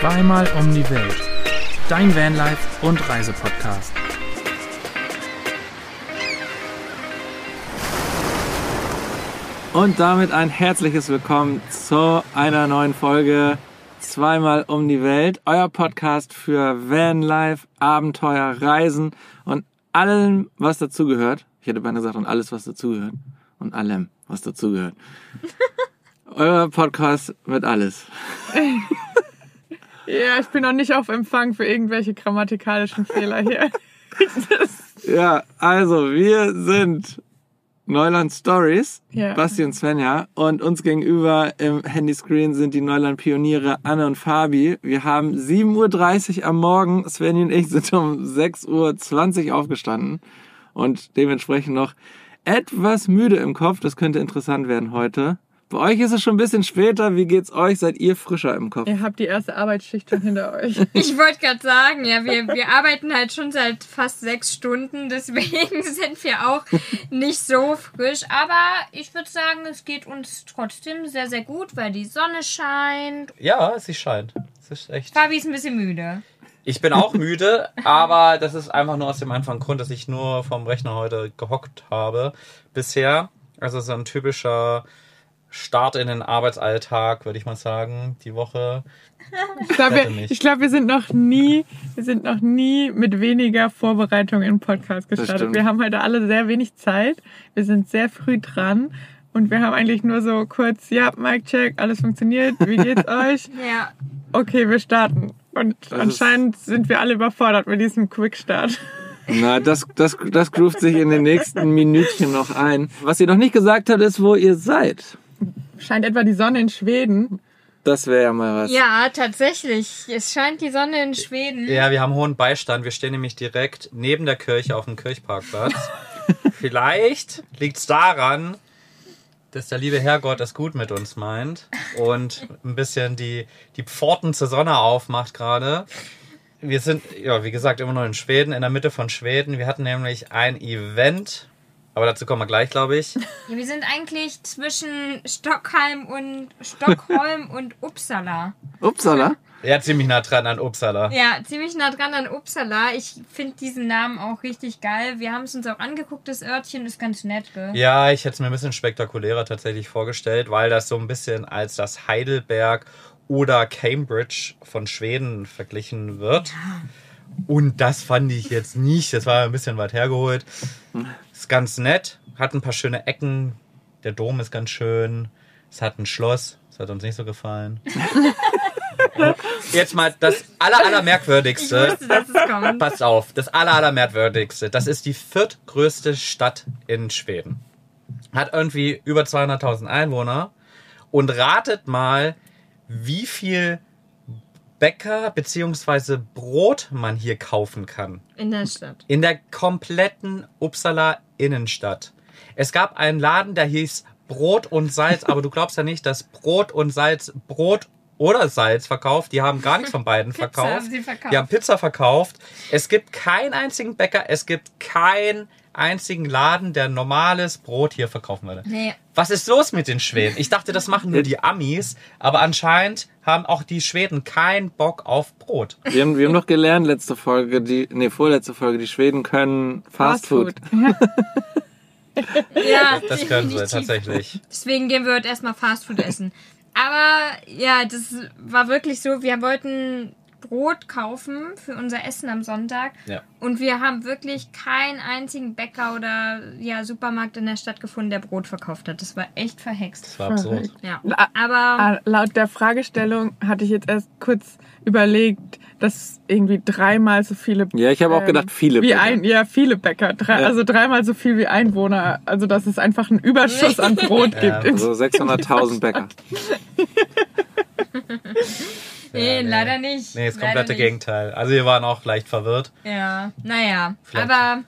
Zweimal um die Welt. Dein Vanlife und Reisepodcast. Und damit ein herzliches Willkommen zu einer neuen Folge Zweimal um die Welt, euer Podcast für Vanlife, Abenteuer, Reisen und allem, was dazugehört. Ich hätte beinahe gesagt, und alles, was dazugehört. Und allem, was dazugehört. euer Podcast mit alles. Ja, ich bin noch nicht auf Empfang für irgendwelche grammatikalischen Fehler hier. Ja, also wir sind Neuland Stories, Ja. Basti und Svenja. Und uns gegenüber im Handyscreen sind die Neuland Pioniere Anne und Fabi. Wir haben 7.30 Uhr am Morgen. Svenja und ich sind um 6.20 Uhr aufgestanden und dementsprechend noch etwas müde im Kopf. Das könnte interessant werden heute. Bei euch ist es schon ein bisschen später. Wie geht's euch? Seid ihr frischer im Kopf? Ihr habt die erste Arbeitsschicht schon hinter euch. Ich wollte gerade sagen, ja, wir, wir arbeiten halt schon seit fast sechs Stunden, deswegen sind wir auch nicht so frisch. Aber ich würde sagen, es geht uns trotzdem sehr, sehr gut, weil die Sonne scheint. Ja, sie scheint. Es ist echt. Fabi ist ein bisschen müde. Ich bin auch müde, aber das ist einfach nur aus dem einfachen Grund, dass ich nur vom Rechner heute gehockt habe bisher. Also so ein typischer Start in den Arbeitsalltag, würde ich mal sagen, die Woche. Ich glaube, ich glaub, wir sind noch nie, wir sind noch nie mit weniger Vorbereitung in Podcast gestartet. Wir haben heute alle sehr wenig Zeit. Wir sind sehr früh dran. Und wir haben eigentlich nur so kurz, ja, Mic check, alles funktioniert. Wie geht's euch? Ja. Okay, wir starten. Und ist- anscheinend sind wir alle überfordert mit diesem Quickstart. Na, das, das, das groovt sich in den nächsten Minütchen noch ein. Was ihr noch nicht gesagt habt, ist, wo ihr seid. Scheint etwa die Sonne in Schweden. Das wäre ja mal was. Ja, tatsächlich. Es scheint die Sonne in Schweden. Ja, wir haben hohen Beistand. Wir stehen nämlich direkt neben der Kirche auf dem Kirchparkplatz. Vielleicht liegt es daran, dass der liebe Herrgott es gut mit uns meint und ein bisschen die, die Pforten zur Sonne aufmacht gerade. Wir sind, ja, wie gesagt, immer noch in Schweden, in der Mitte von Schweden. Wir hatten nämlich ein Event, aber dazu kommen wir gleich, glaube ich. Ja, wir sind eigentlich zwischen Stockholm und Stockholm und Uppsala. Upsala. Ja, ziemlich nah dran an Uppsala. Ja, ziemlich nah dran an Uppsala. Ich finde diesen Namen auch richtig geil. Wir haben es uns auch angeguckt, das Örtchen ist ganz nett, gell? Ja, ich hätte es mir ein bisschen spektakulärer tatsächlich vorgestellt, weil das so ein bisschen als das Heidelberg oder Cambridge von Schweden verglichen wird. Und das fand ich jetzt nicht. Das war ein bisschen weit hergeholt. Ist ganz nett. Hat ein paar schöne Ecken. Der Dom ist ganz schön. Es hat ein Schloss. Das hat uns nicht so gefallen. Jetzt mal das aller, aller Ich merkwürdigste. wusste, dass es kommt. Pass auf, das aller, allermerkwürdigste. Das ist die viertgrößte Stadt in Schweden. Hat irgendwie über 200.000 Einwohner. Und ratet mal, wie viel Bäcker bzw. Brot man hier kaufen kann. In der Stadt. In der kompletten Uppsala Innenstadt. Es gab einen Laden, der hieß Brot und Salz, aber du glaubst ja nicht, dass Brot und Salz Brot oder Salz verkauft. Die haben gar nichts von beiden Pizza verkauft. haben sie verkauft. Die haben Pizza verkauft. Es gibt keinen einzigen Bäcker, es gibt keinen einzigen Laden, der normales Brot hier verkaufen würde. Nee. Was ist los mit den Schweden? Ich dachte, das machen nur die Amis, aber anscheinend haben auch die Schweden keinen Bock auf Brot. Wir haben, wir haben noch gelernt, letzte Folge, die, nee, vorletzte Folge, die Schweden können Fast, Food. Ja, Das können sie tatsächlich. Deswegen gehen wir heute erstmal Fastfood essen. Aber ja, das war wirklich so, wir wollten Brot kaufen für unser Essen am Sonntag. Ja. Und wir haben wirklich keinen einzigen Bäcker oder ja, Supermarkt in der Stadt gefunden, der Brot verkauft hat. Das war echt verhext. Das war absurd. Ja. Aber Ah, Laut der Fragestellung hatte ich jetzt erst kurz überlegt, dass irgendwie dreimal so viele. Ja, ich habe auch ähm, gedacht, viele Wie Bäcker. ein, ja, viele Bäcker. Drei, Ja. Also dreimal so viel wie Einwohner. Also, dass es einfach einen Überschuss an Brot Ja, gibt. So 600.000 Bäcker. nee, nee. leider nicht. Nee, das komplette nicht. Gegenteil. Also wir waren auch leicht verwirrt. Ja, naja. Vielleicht. Aber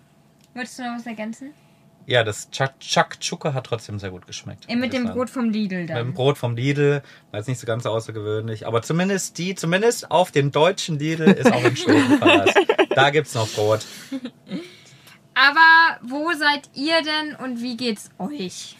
wolltest du noch was ergänzen? Ja, das Chak Chakchuka hat trotzdem sehr gut geschmeckt. Mit dem. Brot vom Lidl Mit dem dann. Brot vom Lidl, war jetzt nicht so ganz außergewöhnlich, aber zumindest die, zumindest auf dem deutschen Lidl ist auch in Schweden Verlass. Da gibt's noch Brot. Aber wo seid ihr denn und wie geht's euch?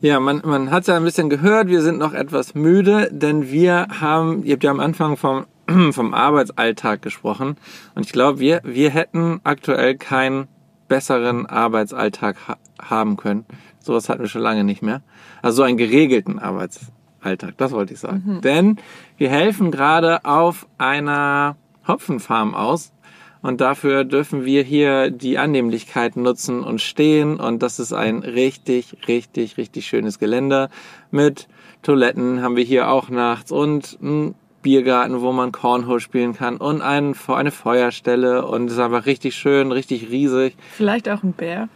Ja, man, man hat ja ein bisschen gehört, wir sind noch etwas müde, denn wir haben, ihr habt ja am Anfang vom vom Arbeitsalltag gesprochen. Und ich glaube, wir, wir hätten aktuell keinen besseren Arbeitsalltag ha haben können. Sowas hatten wir schon lange nicht mehr. Also so einen geregelten Arbeitsalltag, das wollte ich sagen. Denn wir helfen gerade auf einer Hopfenfarm aus. Und dafür dürfen wir hier die Annehmlichkeiten nutzen und stehen. Und das ist ein richtig, richtig, richtig schönes Gelände. Mit Toiletten haben wir hier auch nachts und ein Biergarten, wo man Cornhole spielen kann und ein, eine Feuerstelle. Und es ist einfach richtig schön, richtig riesig. Vielleicht auch ein Bär.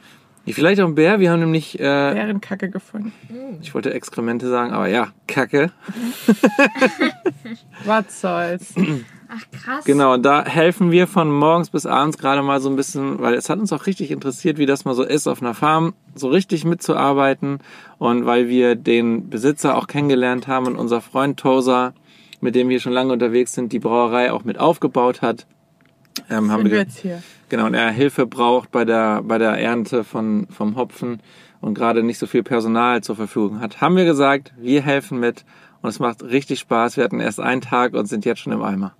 Vielleicht auch ein Bär. Wir haben nämlich, äh, Bärenkacke gefunden. ich wollte Exkremente sagen, aber ja, Kacke. Was soll's? Ach krass. Genau, und da helfen wir von morgens bis abends gerade mal so ein bisschen, weil es hat uns auch richtig interessiert, wie das mal so ist, auf einer Farm so richtig mitzuarbeiten. Und weil wir den Besitzer auch kennengelernt haben und unser Freund Tosa, mit dem wir schon lange unterwegs sind, die Brauerei auch mit aufgebaut hat, ähm, haben wir jetzt hier. genau, und er Hilfe braucht bei der, bei der Ernte von, vom Hopfen und gerade nicht so viel Personal zur Verfügung hat, haben wir gesagt, wir helfen mit und es macht richtig Spaß. Wir hatten erst einen Tag und sind jetzt schon im Eimer.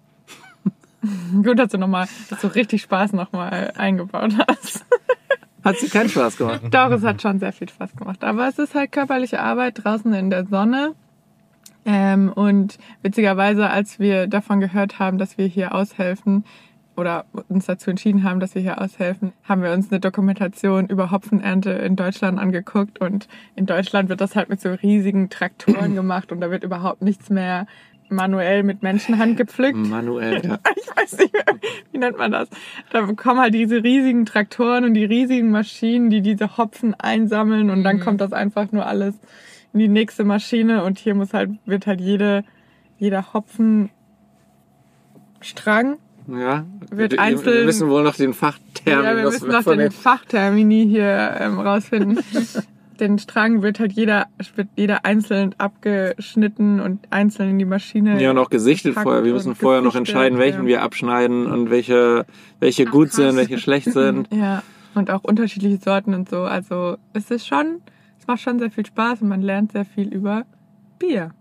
Gut, dass du nochmal, dass du richtig Spaß nochmal eingebaut hast. Hat sie keinen Spaß gemacht? Doch, es hat schon sehr viel Spaß gemacht. Aber es ist halt körperliche Arbeit draußen in der Sonne. Ähm, und witzigerweise, als wir davon gehört haben, dass wir hier aushelfen oder uns dazu entschieden haben, dass wir hier aushelfen, haben wir uns eine Dokumentation über Hopfenernte in Deutschland angeguckt. Und in Deutschland wird das halt mit so riesigen Traktoren gemacht und da wird überhaupt nichts mehr manuell mit Menschenhand gepflückt. Manuell, ja. ich weiß nicht mehr, wie nennt man das? Da kommen halt diese riesigen Traktoren und die riesigen Maschinen, die diese Hopfen einsammeln und dann kommt das einfach nur alles in die nächste Maschine und hier muss halt, wird halt jede, jeder Hopfenstrang, Ja. Wird wir, wir einzeln- müssen wohl noch den Fachterm, ja, wir müssen wir noch den Fachtermini hier ähm, rausfinden. den Strang wird halt jeder, wird jeder einzeln abgeschnitten und einzeln in die Maschine. ja, noch gesichtet gepackt vorher. Wir und müssen vorher noch gesichtet, entscheiden, welchen ja. wir abschneiden und welche, welche Ach, gut krass. sind, welche schlecht sind. Ja, und auch unterschiedliche Sorten und so. Also es ist schon, es macht schon sehr viel Spaß und man lernt sehr viel über Bier.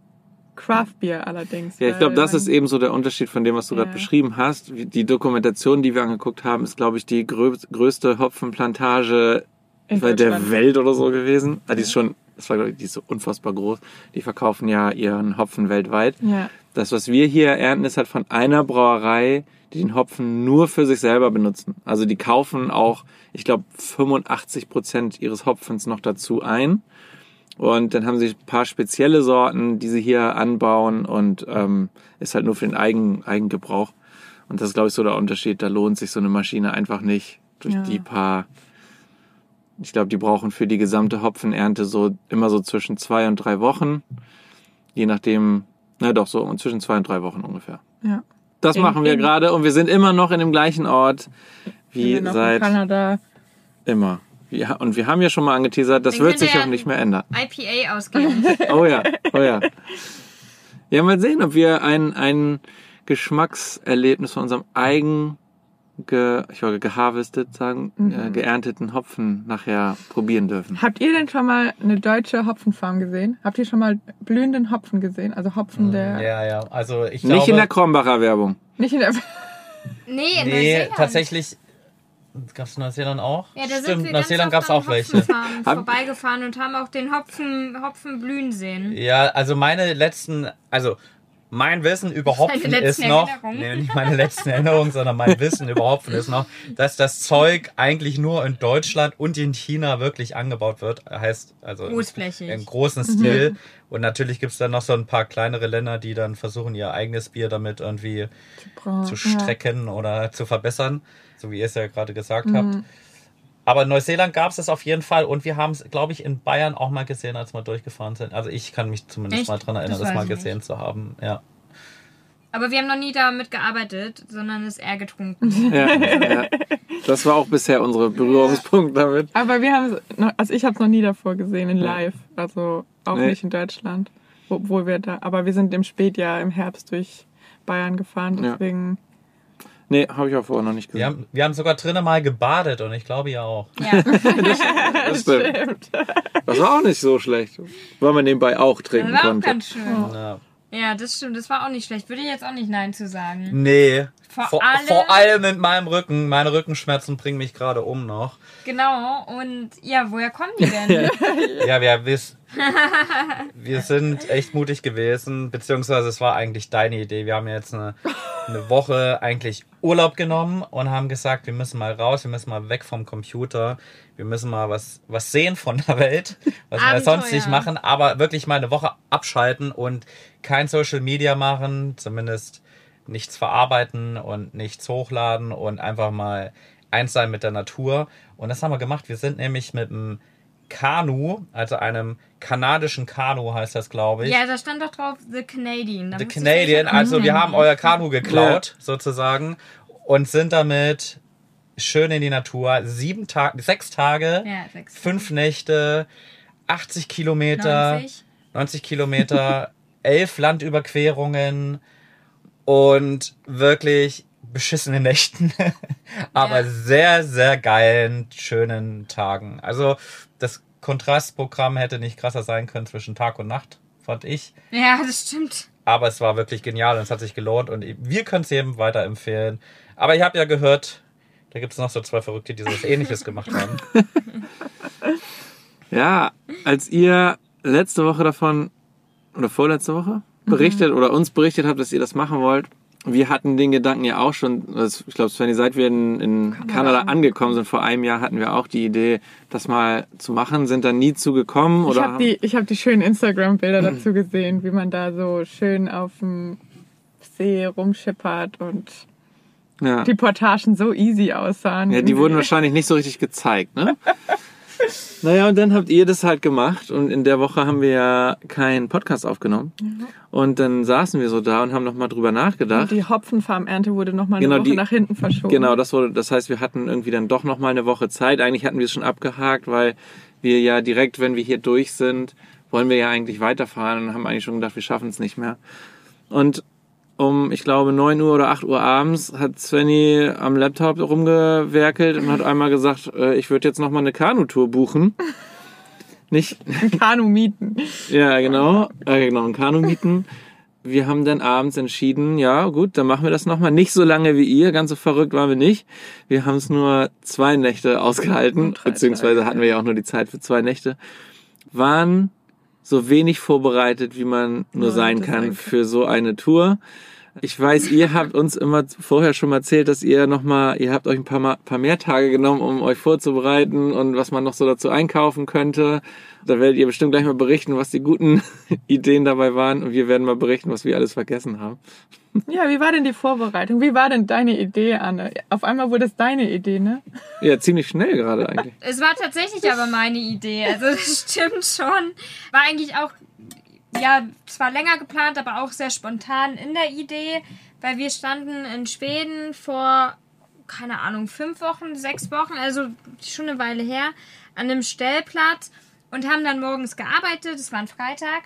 Craft Beer allerdings. Ja, ich glaube, das ist eben so der Unterschied von dem, was du Ja. gerade beschrieben hast. Die Dokumentation, die wir angeguckt haben, ist, glaube ich, die grö größte Hopfenplantage in der. Welt oder so gewesen. Ah, die ist schon, das war, glaube ich, die ist so unfassbar groß. Die verkaufen ja ihren Hopfen weltweit. Ja, Das, was wir hier ernten, ist halt von einer Brauerei, die den Hopfen nur für sich selber benutzen. Also die kaufen auch, ich glaube, 85 Prozent ihres Hopfens noch dazu ein. Und dann haben sie ein paar spezielle Sorten, die sie hier anbauen und ähm, ist halt nur für den Eigen, Eigengebrauch. Und das ist, glaube ich, so der Unterschied. Da lohnt sich so eine Maschine einfach nicht durch Ja. die paar. Ich glaube, die brauchen für die gesamte Hopfenernte so immer so zwischen zwei und drei Wochen. Je nachdem, na doch, so zwischen zwei und drei Wochen ungefähr. ja. Das In- machen wir gerade und wir sind immer noch in dem gleichen Ort wie Wir noch in seit Kanada. immer. Ja, und wir haben ja schon mal angeteasert, das Dann wird sich auch nicht mehr ändern. IPA ausgeben. Oh ja, oh ja. Ja, mal sehen, ob wir ein, ein Geschmackserlebnis von unserem eigen, ge, ich wollte geharvestet sagen, Mhm. äh, geernteten Hopfen nachher probieren dürfen. Habt ihr denn schon mal eine deutsche Hopfenfarm gesehen? Habt ihr schon mal blühenden Hopfen gesehen? Also Hopfen, der Ja, ja. Also ich Nicht glaube, in der Krombacher Werbung. nicht in der Nee, in nee, tatsächlich gab es Neuseeland auch. Ja, da sind Stimmt, wir Neuseeland gab ganz es auch welche. Vorbeigefahren und haben auch den Hopfen, Hopfen blühen sehen. Ja, also meine letzten, also mein Wissen über Hopfen Deine ist noch, nee, nicht meine letzten Erinnerungen, sondern mein Wissen über Hopfen ist noch, dass das Zeug eigentlich nur in Deutschland und in China wirklich angebaut wird. Heißt also im- Großflächig. im großen Stil. Und natürlich gibt's dann noch so ein paar kleinere Länder, die dann versuchen, ihr eigenes Bier damit irgendwie zu ja. strecken oder zu verbessern, so wie ihr es ja gerade gesagt habt. Aber in Neuseeland gab es das auf jeden Fall und wir haben es, glaube ich, in Bayern auch mal gesehen, als wir durchgefahren sind. Also ich kann mich zumindest Echt? mal dran erinnern, Das das, mal ich nicht. gesehen zu haben. Ja. Aber wir haben noch nie damit gearbeitet, sondern es eher getrunken. Ja, ja. Das war auch bisher unsere Berührungspunkt damit. Aber wir haben es, also ich habe es noch nie davor gesehen in live, also auch Nee. nicht in Deutschland, obwohl wir da, aber wir sind im Spätjahr im Herbst durch Bayern gefahren, Ja. Nee, habe ich auch vorher noch nicht Wir, gesehen. haben, wir haben sogar drinnen mal gebadet und ich glaube ihr auch. Ja. Das stimmt. Das war auch nicht so schlecht. Weil man nebenbei auch trinken Das war auch konnte. ganz schön. Ja. Ja, das stimmt. Das war auch nicht schlecht. Würde ich jetzt auch nicht Nein zu sagen. Nee. Vor vor, allem- vor allem mit meinem Rücken. Meine Rückenschmerzen bringen mich gerade um noch. Genau. Und ja, woher kommen die denn? Ja, wir, wir, wir sind echt mutig gewesen, beziehungsweise es war eigentlich deine Idee. Wir haben jetzt eine, eine Woche eigentlich Urlaub genommen und haben gesagt, wir müssen mal raus, wir müssen mal weg vom Computer, wir müssen mal was, was sehen von der Welt, was wir Abenteuer. sonst nicht machen, aber wirklich mal eine Woche abschalten und kein Social Media machen, zumindest nichts verarbeiten und nichts hochladen und einfach mal eins sein mit der Natur. Und das haben wir gemacht. Wir sind nämlich mit einem Kanu, also einem kanadischen Kanu heißt das, glaube ich. ja, da stand doch drauf The Canadian. Da The Canadian, also wir haben euer Kanu geklaut, sozusagen, und sind damit schön in die Natur. Sieben Tage, sechs Tage, Ja, sechs. fünf Nächte, 80 Kilometer, 90. 90 Kilometer, elf Landüberquerungen und wirklich beschissene Nächten, aber Ja. sehr, sehr geilen, schönen Tagen. Also das Kontrastprogramm hätte nicht krasser sein können zwischen Tag und Nacht, fand ich. Ja, das stimmt. Aber es war wirklich genial und es hat sich gelohnt und wir können es jedem weiterempfehlen. Aber ich habe ja gehört, da gibt es noch so zwei Verrückte, die sowas ähnliches gemacht haben. Ja, als ihr letzte Woche davon oder vorletzte Woche berichtet oder uns berichtet habt, dass ihr das machen wollt, wir hatten den Gedanken ja auch schon, also ich glaube, Svenny, seit wir in, in Kanada angekommen sind, vor einem Jahr hatten wir auch die Idee, das mal zu machen, sind dann nie zugekommen Ich oder habe die, ich hab die schönen Instagram-Bilder dazu gesehen, wie man da so schön auf dem See rumschippert und ja. die Portagen so easy aussahen. Ja, die wurden wahrscheinlich nicht so richtig gezeigt, ne? Naja, und dann habt ihr das halt gemacht und in der Woche haben wir ja keinen Podcast aufgenommen. Und dann saßen wir so da und haben nochmal drüber nachgedacht. Die Hopfenfarmernte wurde nochmal eine Genau, Woche die- nach hinten verschoben. Genau, das wurde, das heißt, wir hatten irgendwie dann doch nochmal eine Woche Zeit. Eigentlich hatten wir es schon abgehakt, weil wir ja direkt, wenn wir hier durch sind, wollen wir ja eigentlich weiterfahren und haben eigentlich schon gedacht, wir schaffen es nicht mehr. Und um, ich glaube, 9 Uhr oder 8 Uhr abends hat Svenny am Laptop rumgewerkelt und hat einmal gesagt, äh, ich würde jetzt nochmal eine Kanutour buchen. Nicht, Kanu mieten. ja, genau. Äh, genau, ein Kanu mieten. Wir haben dann abends entschieden, ja gut, dann machen wir das nochmal. Nicht so lange wie ihr, ganz so verrückt waren wir nicht. Wir haben es nur zwei Nächte ausgehalten, beziehungsweise hatten wir ja auch nur die Zeit für zwei Nächte. Waren so wenig vorbereitet, wie man nur Ja, sein kann. für so eine Tour. Ich weiß, ihr habt uns immer vorher schon mal erzählt, dass ihr noch mal, ihr habt euch ein paar, mal, paar mehr Tage genommen, um euch vorzubereiten und was man noch so dazu einkaufen könnte. Da werdet ihr bestimmt gleich mal berichten, was die guten Ideen dabei waren und wir werden mal berichten, was wir alles vergessen haben. Ja, wie war denn die Vorbereitung? Wie war denn deine Idee, Anne? Auf einmal wurde es deine Idee, ne? Ja, ziemlich schnell gerade eigentlich. Es war tatsächlich aber meine Idee. Also das stimmt schon. War eigentlich auch, ja, zwar länger geplant, aber auch sehr spontan in der Idee, weil wir standen in Schweden vor, keine Ahnung, fünf Wochen, sechs Wochen, also schon eine Weile her, an einem Stellplatz und haben dann morgens gearbeitet. Es war ein Freitag.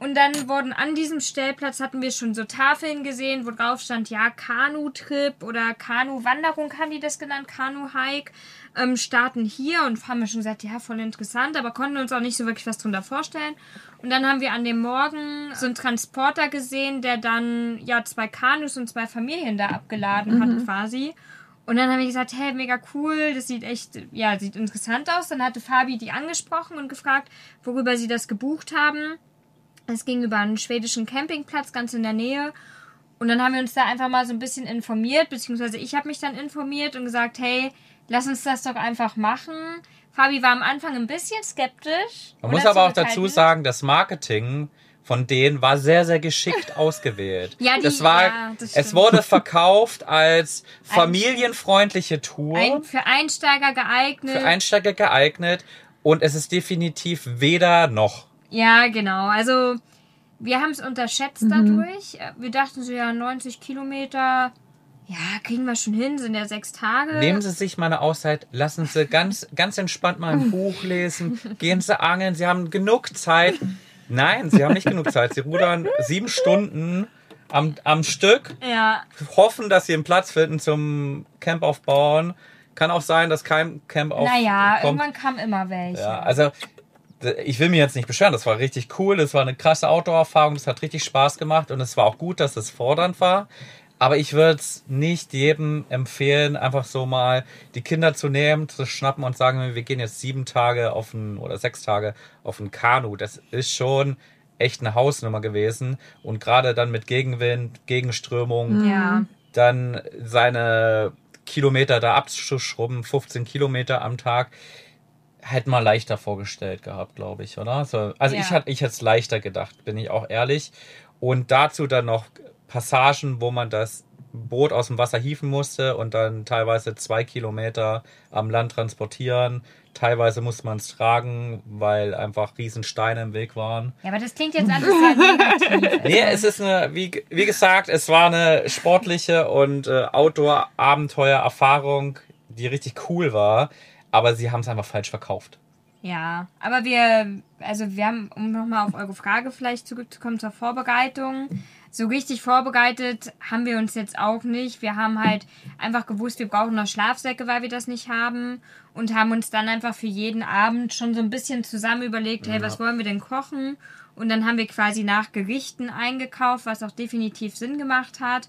Und dann wurden an diesem Stellplatz hatten wir schon so Tafeln gesehen, wo drauf stand, ja, Kanu-Trip oder Kanu-Wanderung haben die das genannt, Kanu-Hike, ähm, starten hier und haben wir schon gesagt, ja, voll interessant, aber konnten uns auch nicht so wirklich was drunter vorstellen. Und dann haben wir an dem Morgen so einen Transporter gesehen, der dann, ja, zwei Kanus und zwei Familien da abgeladen hat quasi. Und dann haben wir gesagt, hey, mega cool, das sieht echt, ja, sieht interessant aus. Dann hatte Fabi die angesprochen und gefragt, worüber sie das gebucht haben. Es ging über einen schwedischen Campingplatz ganz in der Nähe. Und dann haben wir uns da einfach mal so ein bisschen informiert, beziehungsweise ich habe mich dann informiert und gesagt, hey, lass uns das doch einfach machen. Fabi war am Anfang ein bisschen skeptisch. Man muss aber auch dazu sagen, das Marketing von denen war sehr, sehr geschickt ausgewählt. Ja, die- das war, ja, das es wurde verkauft als familienfreundliche Tour, Ein, für Einsteiger geeignet. für Einsteiger geeignet und es ist definitiv weder noch. Ja, genau. Also wir haben es unterschätzt dadurch. Wir dachten so, ja, 90 Kilometer, ja, kriegen wir schon hin, sind ja sechs Tage. Nehmen Sie sich mal eine Auszeit, lassen Sie ganz, ganz entspannt mal ein Buch lesen, gehen Sie angeln, Sie haben genug Zeit. Nein, Sie haben nicht genug Zeit. Sie rudern sieben Stunden am, am Stück, ja, hoffen, dass Sie einen Platz finden zum Camp aufbauen. Kann auch sein, dass kein Camp aufkommt. naja, irgendwann kam immer welche. Ja, also ich will mir jetzt nicht beschweren, das war richtig cool, das war eine krasse Outdoor-Erfahrung, das hat richtig Spaß gemacht und es war auch gut, dass es fordernd war. Aber ich würde es nicht jedem empfehlen, einfach so mal die Kinder zu nehmen, zu schnappen und sagen, wir gehen jetzt sieben Tage auf ein oder sechs Tage auf ein Kanu. Das ist schon echt eine Hausnummer gewesen. Und gerade dann mit Gegenwind, Gegenströmung, Ja. dann seine Kilometer da abzuschrubben, 15 Kilometer am Tag, hätte man leichter vorgestellt gehabt, glaube ich, oder? So, also Ja. ich hätte ich hätte es leichter gedacht, bin ich auch ehrlich. Und dazu dann noch Passagen, wo man das Boot aus dem Wasser hieven musste und dann teilweise zwei Kilometer am Land transportieren. Teilweise musste man es tragen, weil einfach riesen Steine im Weg waren. Ja, aber das klingt jetzt alles sehr negativ. Nee, es ist eine, wie, wie gesagt, es war eine sportliche und äh, Outdoor-Abenteuer-Erfahrung, die richtig cool war, aber sie haben es einfach falsch verkauft. Ja, aber wir, also wir haben, um nochmal auf eure Frage vielleicht zurückzukommen zur Vorbereitung, so richtig vorbereitet haben wir uns jetzt auch nicht. Wir haben halt einfach gewusst, wir brauchen noch Schlafsäcke, weil wir das nicht haben und haben uns dann einfach für jeden Abend schon so ein bisschen zusammen überlegt, hey, was wollen wir denn kochen? Und dann haben wir quasi nach Gerichten eingekauft, was auch definitiv Sinn gemacht hat.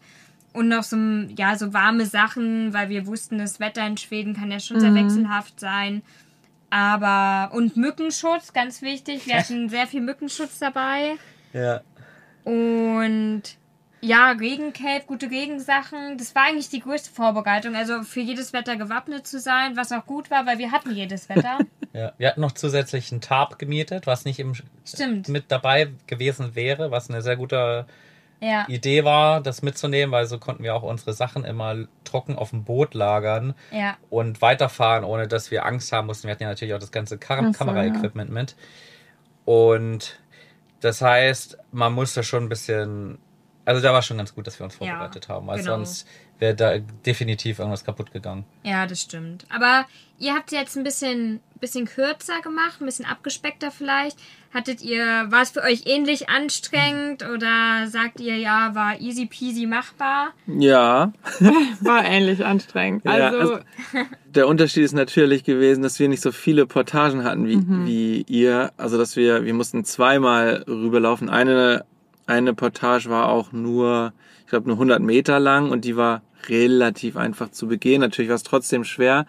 Und noch so, ja, so warme Sachen, weil wir wussten, das Wetter in Schweden kann ja schon sehr wechselhaft sein. Aber, und Mückenschutz, ganz wichtig. Wir hatten sehr viel Mückenschutz dabei. Ja. Und ja, Regencape, gute Regensachen. Das war eigentlich die größte Vorbereitung. Also für jedes Wetter gewappnet zu sein, was auch gut war, weil wir hatten jedes Wetter. ja. Wir hatten noch zusätzlich einen Tarp gemietet, was nicht im, Stimmt. mit dabei gewesen wäre, was eine sehr gute Ja, Idee war, das mitzunehmen, weil so konnten wir auch unsere Sachen immer trocken auf dem Boot lagern ja, und weiterfahren, ohne dass wir Angst haben mussten. Wir hatten ja natürlich auch das ganze Kar Ach so, Kameraequipment mit. Und das heißt, man musste schon ein bisschen. Also da war schon ganz gut, dass wir uns Ja, vorbereitet haben, weil genau. sonst wäre da definitiv irgendwas kaputt gegangen. ja, das stimmt. Aber ihr habt jetzt ein bisschen, bisschen kürzer gemacht, ein bisschen abgespeckter vielleicht. Hattet ihr, war es für euch ähnlich anstrengend oder sagt ihr, ja, war easy peasy machbar? Ja, War ähnlich anstrengend. Ja, Also, also- der Unterschied ist natürlich gewesen, dass wir nicht so viele Portagen hatten wie, wie ihr. Also dass wir, wir mussten zweimal rüberlaufen. Eine, eine Portage war auch nur, ich glaube, nur 100 Meter lang und die war relativ einfach zu begehen. Natürlich war es trotzdem schwer.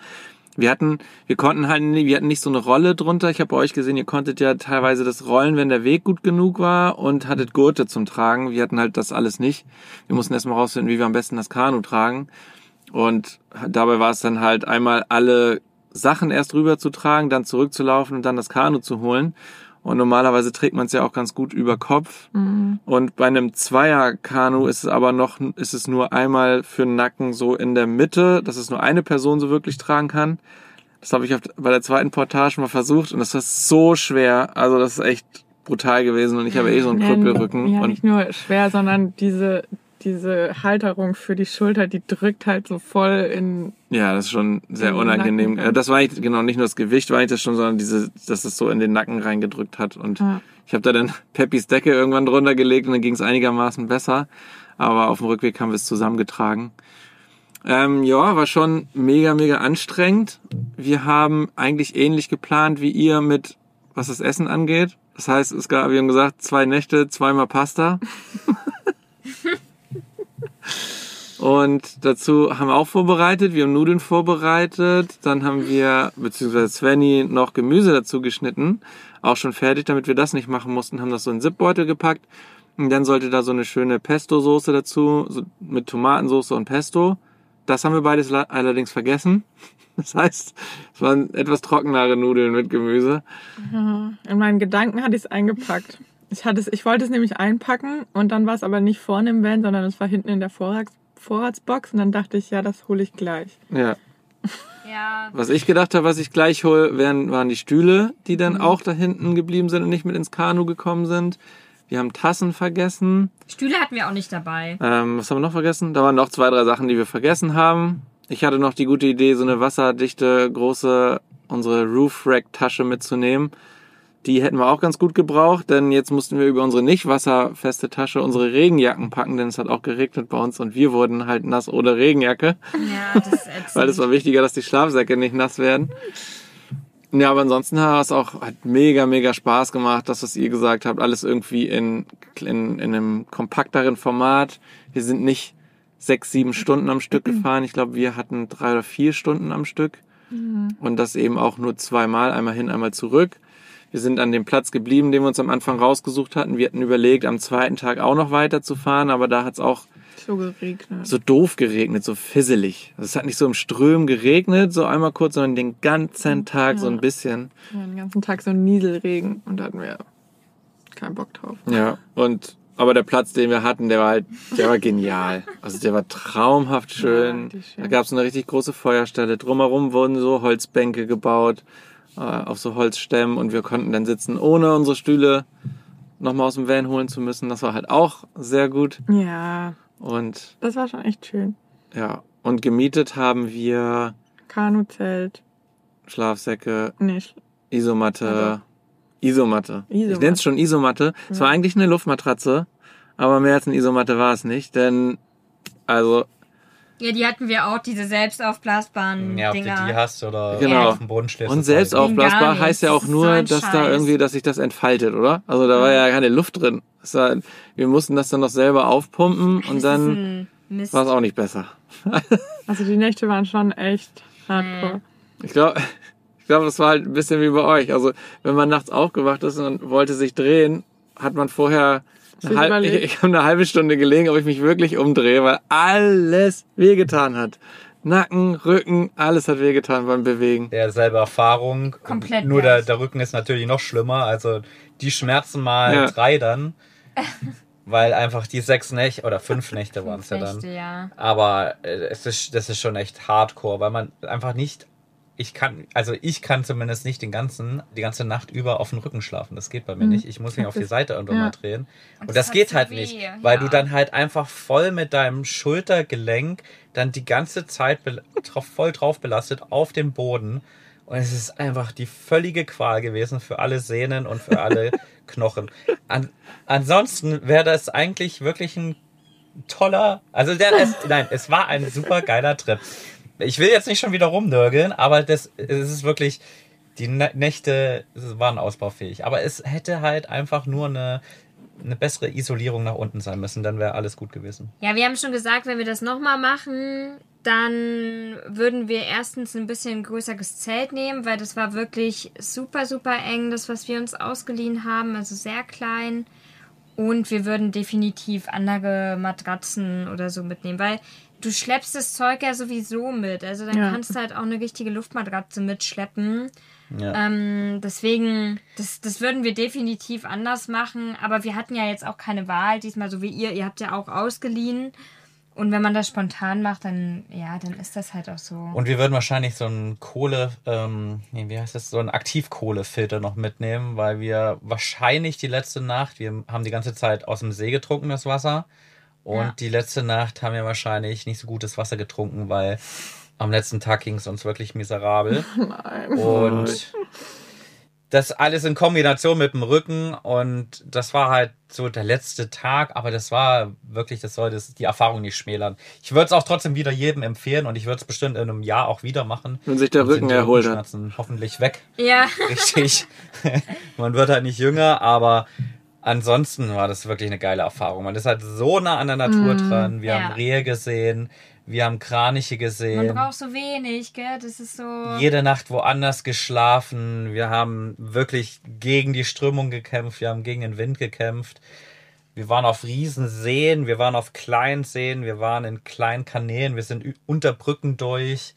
Wir hatten, wir konnten halt, wir hatten nicht so eine Rolle drunter. Ich habe bei euch gesehen, ihr konntet ja teilweise das rollen, wenn der Weg gut genug war und hattet Gurte zum Tragen. Wir hatten halt das alles nicht. Wir mussten erstmal rausfinden, wie wir am besten das Kanu tragen. Und dabei war es dann halt einmal alle Sachen erst rüber zu tragen, dann zurückzulaufen und dann das Kanu zu holen. Und normalerweise trägt man es ja auch ganz gut über Kopf. Und bei einem Zweier-Kanu ist es aber noch, ist es nur einmal für den Nacken so in der Mitte, dass es nur eine Person so wirklich tragen kann. Das habe ich auf, bei der zweiten Portage mal versucht und das war so schwer. Also das ist echt brutal gewesen und ich habe eh so einen Krüppelrücken. ja, nicht nur schwer, sondern diese, diese Halterung für die Schulter, die drückt halt so voll in, Ja, das ist schon sehr unangenehm. Nacken. Das war nicht, genau nicht nur das Gewicht, war nicht das schon, sondern diese, dass es so in den Nacken reingedrückt hat. Und Ja. ich habe da dann Peppis Decke irgendwann drunter gelegt und dann ging es einigermaßen besser. Aber auf dem Rückweg haben wir es zusammengetragen. Ähm, ja, war schon mega, mega anstrengend. Wir haben eigentlich ähnlich geplant wie ihr mit, was das Essen angeht. Das heißt, es gab, wir haben gesagt, zwei Nächte, zweimal Pasta. Und dazu haben wir auch vorbereitet. Wir haben Nudeln vorbereitet. Dann haben wir, beziehungsweise Svenny, noch Gemüse dazu geschnitten. Auch schon fertig, damit wir das nicht machen mussten. Haben das so in Zipbeutel gepackt. Und dann sollte da so eine schöne Pesto-Soße dazu, so mit Tomatensauce und Pesto. Das haben wir beides allerdings vergessen. Das heißt, es waren etwas trockenere Nudeln mit Gemüse. in meinen Gedanken hatte ich es eingepackt. Ich, hatte es, ich wollte es nämlich einpacken und dann war es aber nicht vorne im Van, sondern es war hinten in der Vorrats, Vorratsbox und dann dachte ich, ja, das hole ich gleich. Ja. Ja, Was ich gedacht habe, was ich gleich hole, wären, waren die Stühle, die dann auch da hinten geblieben sind und nicht mit ins Kanu gekommen sind. Wir haben Tassen vergessen. Stühle hatten wir auch nicht dabei. Ähm, was haben wir noch vergessen? Da waren noch zwei, drei Sachen, die wir vergessen haben. Ich hatte noch die gute Idee, so eine wasserdichte, große, unsere Roof Rack Tasche mitzunehmen. Die hätten wir auch ganz gut gebraucht, denn jetzt mussten wir über unsere nicht wasserfeste Tasche unsere Regenjacken packen, denn es hat auch geregnet bei uns und wir wurden halt nass ohne Regenjacke, Ja, das ist ätzend. weil es war wichtiger, dass die Schlafsäcke nicht nass werden. Ja, aber ansonsten hat es auch hat mega, mega Spaß gemacht, das, was ihr gesagt habt. Alles irgendwie in, in, in einem kompakteren Format. Wir sind nicht sechs, sieben Stunden am Stück gefahren. Ich glaube, wir hatten drei oder vier Stunden am Stück. Und das eben auch nur zweimal, einmal hin, einmal zurück. Wir sind an dem Platz geblieben, den wir uns am Anfang rausgesucht hatten. Wir hatten überlegt, am zweiten Tag auch noch weiter zu fahren, aber da hat es auch So geregnet. so doof geregnet, so fisselig. Also es hat nicht so im Ström geregnet, so einmal kurz, sondern den ganzen Tag so ein bisschen. Ja, den ganzen Tag so Nieselregen und da hatten wir keinen Bock drauf. Ja, und aber der Platz, den wir hatten, der war halt, der war genial. Also der war traumhaft schön. richtig schön. Da gab es eine richtig große Feuerstelle. Drumherum wurden so Holzbänke gebaut, äh, auf so Holzstämmen und wir konnten dann sitzen, ohne unsere Stühle nochmal aus dem Van holen zu müssen. Das war halt auch sehr gut. Ja, Und das war schon echt schön. ja, und gemietet haben wir Kanuzelt. Schlafsäcke, Nee, Sch- Isomatte. Also- Isomatte. Ich Isomatte. nenne es schon Isomatte. Es war eigentlich eine Luftmatratze, aber mehr als eine Isomatte war es nicht, denn also Ja, die hatten wir auch, diese selbst aufblasbaren Ja, ob du Dinger. die hast oder Genau. auf dem Boden schläfst. und selbst aufblasbar heißt ja auch nur, so dass da Scheiß. irgendwie, dass sich das entfaltet, oder? Also da war ja keine Luft drin. War, wir mussten das dann noch selber aufpumpen und dann war es auch nicht besser. Also die Nächte waren schon echt hardcore. Ich glaube, ich glaube, das war halt ein bisschen wie bei euch. Also wenn man nachts aufgewacht ist und wollte sich drehen, hat man vorher halb, ich, ich habe eine halbe Stunde gelegen, ob ich mich wirklich umdrehe, weil alles wehgetan hat. Nacken, Rücken, alles hat wehgetan beim Bewegen. der selbe Erfahrung. Komplett Nur der, der Rücken ist natürlich noch schlimmer. Also die Schmerzen mal Ja. drei dann. Weil einfach die sechs Nächte oder fünf Nächte waren es ja dann. Nächte, ja. Aber äh, es ist, das ist schon echt hardcore, weil man einfach nicht. Ich kann, also ich kann zumindest nicht den ganzen, die ganze Nacht über auf dem Rücken schlafen. Das geht bei mir nicht. Ich muss mich auf die Seite irgendwann Ja. mal drehen. Und, das das, geht halt weh, nicht, weil du ja. dann halt einfach voll mit deinem Schultergelenk dann die ganze Zeit voll drauf belastet auf dem Boden. Und es ist einfach die völlige Qual gewesen für alle Sehnen und für alle Knochen. An, ansonsten wäre das eigentlich wirklich ein toller, also der, es, nein, es war ein super geiler Trip. Ich will jetzt nicht schon wieder rumnörgeln, aber das, es ist wirklich, die Nä- Nächte waren ausbaufähig. Aber es hätte halt einfach nur eine, eine bessere Isolierung nach unten sein müssen, dann wäre alles gut gewesen. Ja, wir haben schon gesagt, wenn wir das nochmal machen, dann würden wir erstens ein bisschen größeres Zelt nehmen, weil das war wirklich super, super eng, das, was wir uns ausgeliehen haben, also sehr klein. Und wir würden definitiv andere Matratzen oder so mitnehmen, weil du schleppst das Zeug ja sowieso mit. Also dann Ja. kannst du halt auch eine richtige Luftmatratze mitschleppen. Ja. Ähm, deswegen, das, das würden wir definitiv anders machen. Aber wir hatten ja jetzt auch keine Wahl, diesmal so wie ihr. Ihr habt ja auch ausgeliehen. Und wenn man das spontan macht, dann, ja, dann ist das halt auch so. Und wir würden wahrscheinlich so einen Kohle, ähm, nee, wie heißt das, so einen Aktivkohlefilter noch mitnehmen, weil wir wahrscheinlich die letzte Nacht, wir haben die ganze Zeit aus dem See getrunken, das Wasser. Und Ja. die letzte Nacht haben wir wahrscheinlich nicht so gutes Wasser getrunken, weil am letzten Tag ging es uns wirklich miserabel. Nein. Und das alles in Kombination mit dem Rücken und das war halt so der letzte Tag, aber das war wirklich, das soll das, die Erfahrung nicht schmälern. Ich würde es auch trotzdem wieder jedem empfehlen und ich würde es bestimmt in einem Jahr auch wieder machen. Wenn sich der Rücken erholt hat. Hoffentlich weg. ja, Richtig. Man wird halt nicht jünger, aber ansonsten war das wirklich eine geile Erfahrung. Man ist halt so nah an der Natur dran. Wir Ja. haben Rehe gesehen, wir haben Kraniche man gesehen braucht so wenig, gell? Das ist so. jede Nacht woanders geschlafen. Wir haben wirklich gegen die Strömung gekämpft. Wir haben gegen den Wind gekämpft. Wir waren auf Riesenseen, wir waren auf kleinen Seen, wir waren in kleinen Kanälen, wir sind unter Brücken durch.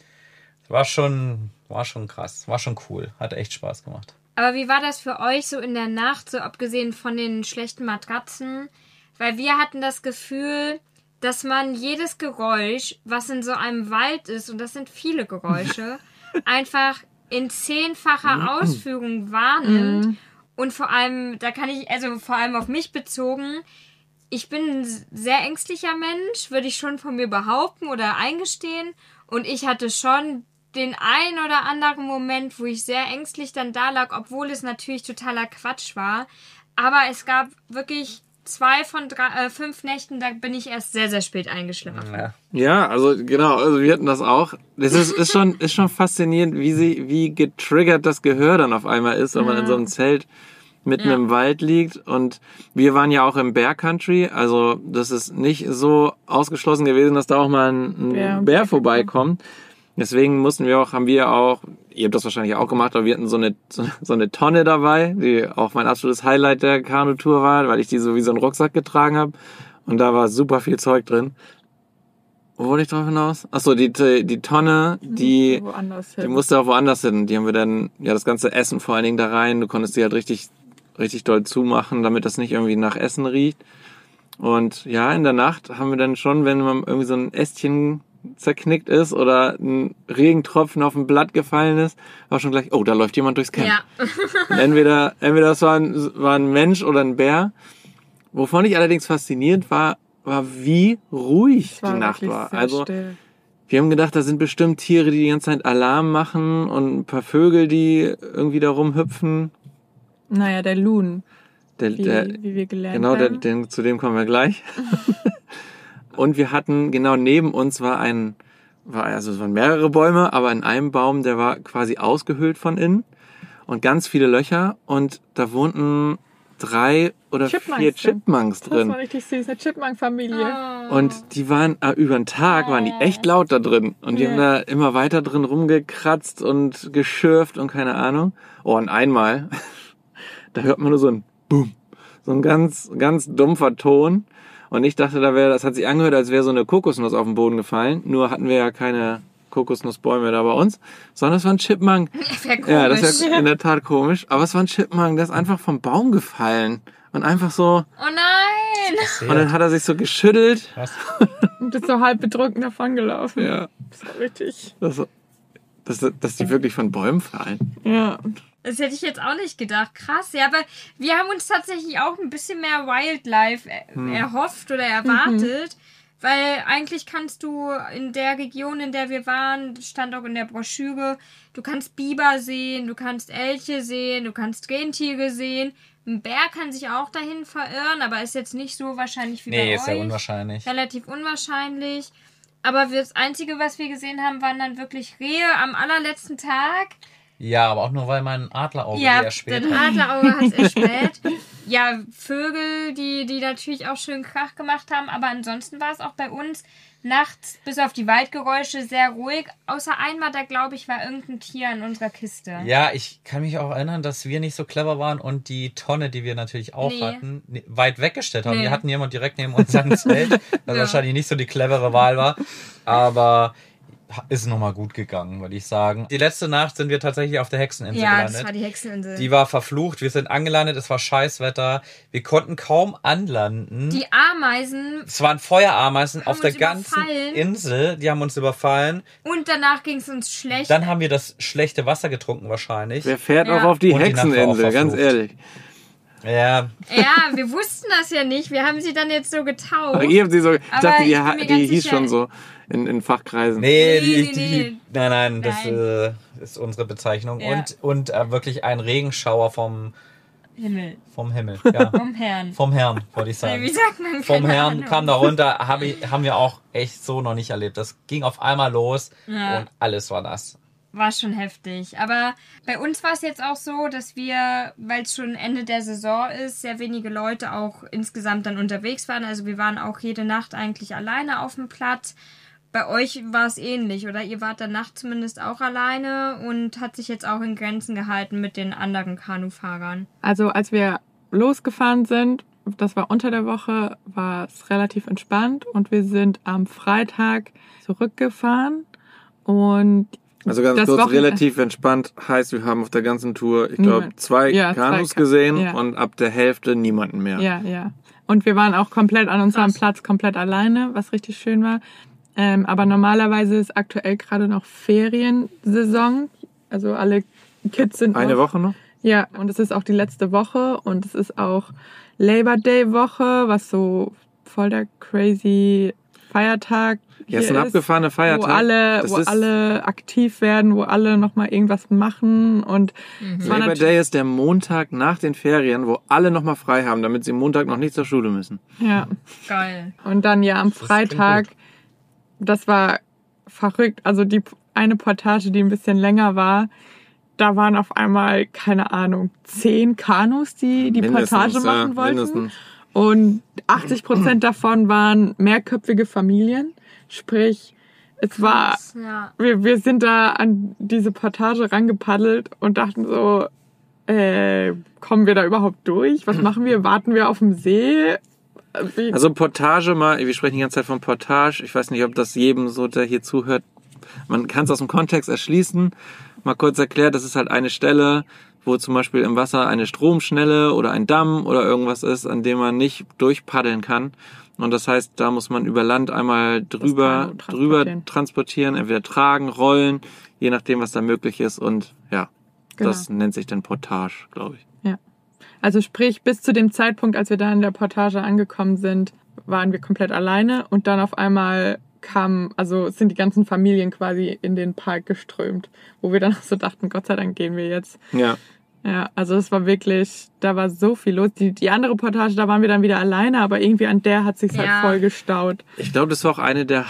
War schon, war schon krass, war schon cool, hat echt Spaß gemacht. Aber wie war das für euch so in der Nacht, so abgesehen von den schlechten Matratzen? Weil wir hatten das Gefühl, dass man jedes Geräusch, was in so einem Wald ist, und das sind viele Geräusche, einfach in zehnfacher Ausführung wahrnimmt. Und vor allem, da kann ich, also vor allem auf mich bezogen, ich bin ein sehr ängstlicher Mensch, würde ich schon von mir behaupten oder eingestehen. Und ich hatte schon den ein oder anderen Moment, wo ich sehr ängstlich dann da lag, obwohl es natürlich totaler Quatsch war. Aber es gab wirklich zwei von drei, äh, fünf Nächten, da bin ich erst sehr, sehr spät eingeschlafen. Ja. Ja, also genau, also wir hatten das auch. Das ist, ist schon, ist schon faszinierend, wie sie, wie getriggert das Gehör dann auf einmal ist, wenn man in so einem Zelt mitten Ja. im Wald liegt. Und wir waren ja auch im Bear Country, also das ist nicht so ausgeschlossen gewesen, dass da auch mal ein, ein Bär- Bär vorbeikommt. Deswegen mussten wir auch, haben wir auch, ihr habt das wahrscheinlich auch gemacht, aber wir hatten so eine, so, eine Tonne dabei, die auch mein absolutes Highlight der Kanutour war, weil ich die so wie so einen Rucksack getragen habe. Und da war super viel Zeug drin. Wo wollte ich drauf hinaus? Achso, die, die, die Tonne, die, die musste auch woanders hin. Die haben wir dann, ja, das ganze Essen vor allen Dingen da rein. Du konntest die halt richtig, richtig doll zumachen, damit das nicht irgendwie nach Essen riecht. Und ja, in der Nacht haben wir dann schon, wenn man irgendwie so ein Ästchen zerknickt ist oder ein Regentropfen auf ein Blatt gefallen ist, war schon gleich, oh, da läuft jemand durchs Camp. Ja. Und entweder, entweder das war ein, war ein Mensch oder ein Bär. Wovon ich allerdings fasziniert war, war wie ruhig Es war die Nacht war. Also still. wir haben gedacht, da sind bestimmt Tiere, die die ganze Zeit Alarm machen und ein paar Vögel, die irgendwie da rumhüpfen. Naja, der Loon, Der, wie, der, wie wir gelernt genau, haben. den, zu dem kommen wir gleich. und wir hatten, genau neben uns war ein, war, also es waren mehrere Bäume, aber in einem Baum, der war quasi ausgehöhlt von innen und ganz viele Löcher und da wohnten drei oder Chipmunks vier drin. Chipmunks das war richtig süß, eine Chipmunk-Familie. Oh. Und die waren äh, über den Tag waren die echt laut da drin und die Ja. haben da immer weiter drin rumgekratzt und geschürft und keine Ahnung. Oh, und einmal, da hört man nur so ein Boom, so ein ganz ganz dumpfer Ton und ich dachte, da wäre das hat sich angehört, als wäre so eine Kokosnuss auf den Boden gefallen. Nur hatten wir ja keine Kokosnussbäume da bei uns, sondern es war ein Chipmunk. Wär komisch. Ja, das ist ja in der Tat komisch, aber es war ein Chipmunk, der ist einfach vom Baum gefallen und einfach so oh nein! und dann hat er sich so geschüttelt. Krass. Und ist so halb betrunken davon gelaufen. Ja. Das war richtig. dass, dass, dass die wirklich von Bäumen fallen. Ja. Das hätte ich jetzt auch nicht gedacht. Krass. Ja, aber wir haben uns tatsächlich auch ein bisschen mehr Wildlife er- Hm. erhofft oder erwartet. Weil eigentlich kannst du in der Region, in der wir waren, stand auch in der Broschüre, du kannst Biber sehen, du kannst Elche sehen, du kannst Rentiere sehen. Ein Bär kann sich auch dahin verirren, aber ist jetzt nicht so wahrscheinlich wie bei Nee, ist ja unwahrscheinlich. Relativ unwahrscheinlich. Aber das Einzige, was wir gesehen haben, waren dann wirklich Rehe am allerletzten Tag. Ja, aber auch nur, weil mein Adlerauge Ja, eher spät den hat. Adlerauge hat es erspäht. ja, Vögel, die, die natürlich auch schön Krach gemacht haben, aber ansonsten war es auch bei uns nachts bis auf die Waldgeräusche sehr ruhig. Außer einmal, da glaube ich, war irgendein Tier in unserer Kiste. Ja, ich kann mich auch erinnern, dass wir nicht so clever waren und die Tonne, die wir natürlich auch Nee. hatten, weit weggestellt haben. Nee. Wir hatten jemand direkt neben unserem Zelt, was Ja. wahrscheinlich nicht so die clevere Wahl war. Aber ist nochmal gut gegangen, würde ich sagen. Die letzte Nacht sind wir tatsächlich auf der Hexeninsel Ja, gelandet. das war die Hexeninsel. Die war verflucht. Wir sind angelandet, es war Scheißwetter. Wir konnten kaum anlanden. die Ameisen es waren Feuerameisen auf der ganzen überfallen. Insel. Die haben uns überfallen. und danach ging es uns schlecht. Dann haben wir das schlechte Wasser getrunken wahrscheinlich. Wer fährt Ja. auch auf die Und die Hexeninsel, ganz verflucht. ehrlich. Ja, ja, wir wussten das ja nicht. Wir haben sie dann jetzt so getauft. Aber ihr habt sie so, ich dachte, die, die ganz hieß sicher- schon so in, in Fachkreisen. Nee, Nee, die, nee, die, nee. nein, nein, das Nein. Äh, ist unsere Bezeichnung. Ja. Und, und äh, wirklich ein Regenschauer vom, Himmel. vom Himmel. Ja. Vom Herrn. vom Herrn, wollte ich Nee, sagen. Wie sagt man? Vom Herrn Ahnung. kam da runter, hab ich, haben wir auch echt so noch nicht erlebt. Das ging auf einmal los Ja. und alles war nass. War schon heftig. Aber bei uns war es jetzt auch so, dass wir, weil es schon Ende der Saison ist, sehr wenige Leute auch insgesamt dann unterwegs waren. Also wir waren auch jede Nacht eigentlich alleine auf dem Platz. Bei euch war es ähnlich, oder? Ihr wart dann Nacht zumindest auch alleine und hat sich jetzt auch in Grenzen gehalten mit den anderen Kanufahrern. Also als wir losgefahren sind, das war unter der Woche, war es relativ entspannt und wir sind am Freitag zurückgefahren und Also ganz Das kurz, Wochen- relativ entspannt heißt, wir haben auf der ganzen Tour, ich glaube, zwei Ja, zwei Kanus Ka- gesehen ja. und ab der Hälfte niemanden mehr. Ja, ja. Und wir waren auch komplett an unserem Krass. Platz, komplett alleine, was richtig schön war. Ähm, aber normalerweise ist aktuell gerade noch Feriensaison. Also alle Kids sind Eine noch, Woche noch? Ja, und es ist auch die letzte Woche und es ist auch Labor Day Woche, was so voll der crazy Feiertag Ja, ist hier ein abgefahrener Feiertag. Wo alle, Das wo ist- alle aktiv werden, wo alle nochmal irgendwas machen und es war Labor Day ist der Montag nach den Ferien, wo alle nochmal frei haben, damit sie Montag noch nicht zur Schule müssen. ja. Geil. Und dann ja am Freitag, das war verrückt. Also die eine Portage, die ein bisschen länger war, da waren auf einmal, keine Ahnung, zehn Kanus, die die Mindestens, Portage ja, machen wollten. mindestens. Und 80 Prozent davon waren mehrköpfige Familien. Sprich, es war, Ja. wir, wir sind da an diese Portage rangepaddelt und dachten so, äh, kommen wir da überhaupt durch? Was machen wir? Warten wir auf dem See? Also Portage mal, wir sprechen die ganze Zeit von Portage. Ich weiß nicht, ob das jedem so, der hier zuhört, man kann es aus dem Kontext erschließen. Mal kurz erklärt, das ist halt eine Stelle, wo zum Beispiel im Wasser eine Stromschnelle oder ein Damm oder irgendwas ist, an dem man nicht durchpaddeln kann. Und das heißt, da muss man über Land einmal drüber, Kanu drüber transportieren. transportieren, entweder tragen, rollen, je nachdem, was da möglich ist. Und ja, Genau. das nennt sich dann Portage, glaube ich. Also sprich, bis zu dem Zeitpunkt, als wir da in der Portage angekommen sind, waren wir komplett alleine und dann auf einmal kamen, also sind die ganzen Familien quasi in den Park geströmt, wo wir dann auch so dachten, Gott sei Dank gehen wir jetzt. Ja. Ja, also es war wirklich, da war so viel los. Die, die andere Portage, da waren wir dann wieder alleine, aber irgendwie an der hat sich's Ja. halt voll gestaut. Ich glaube, das war auch eine der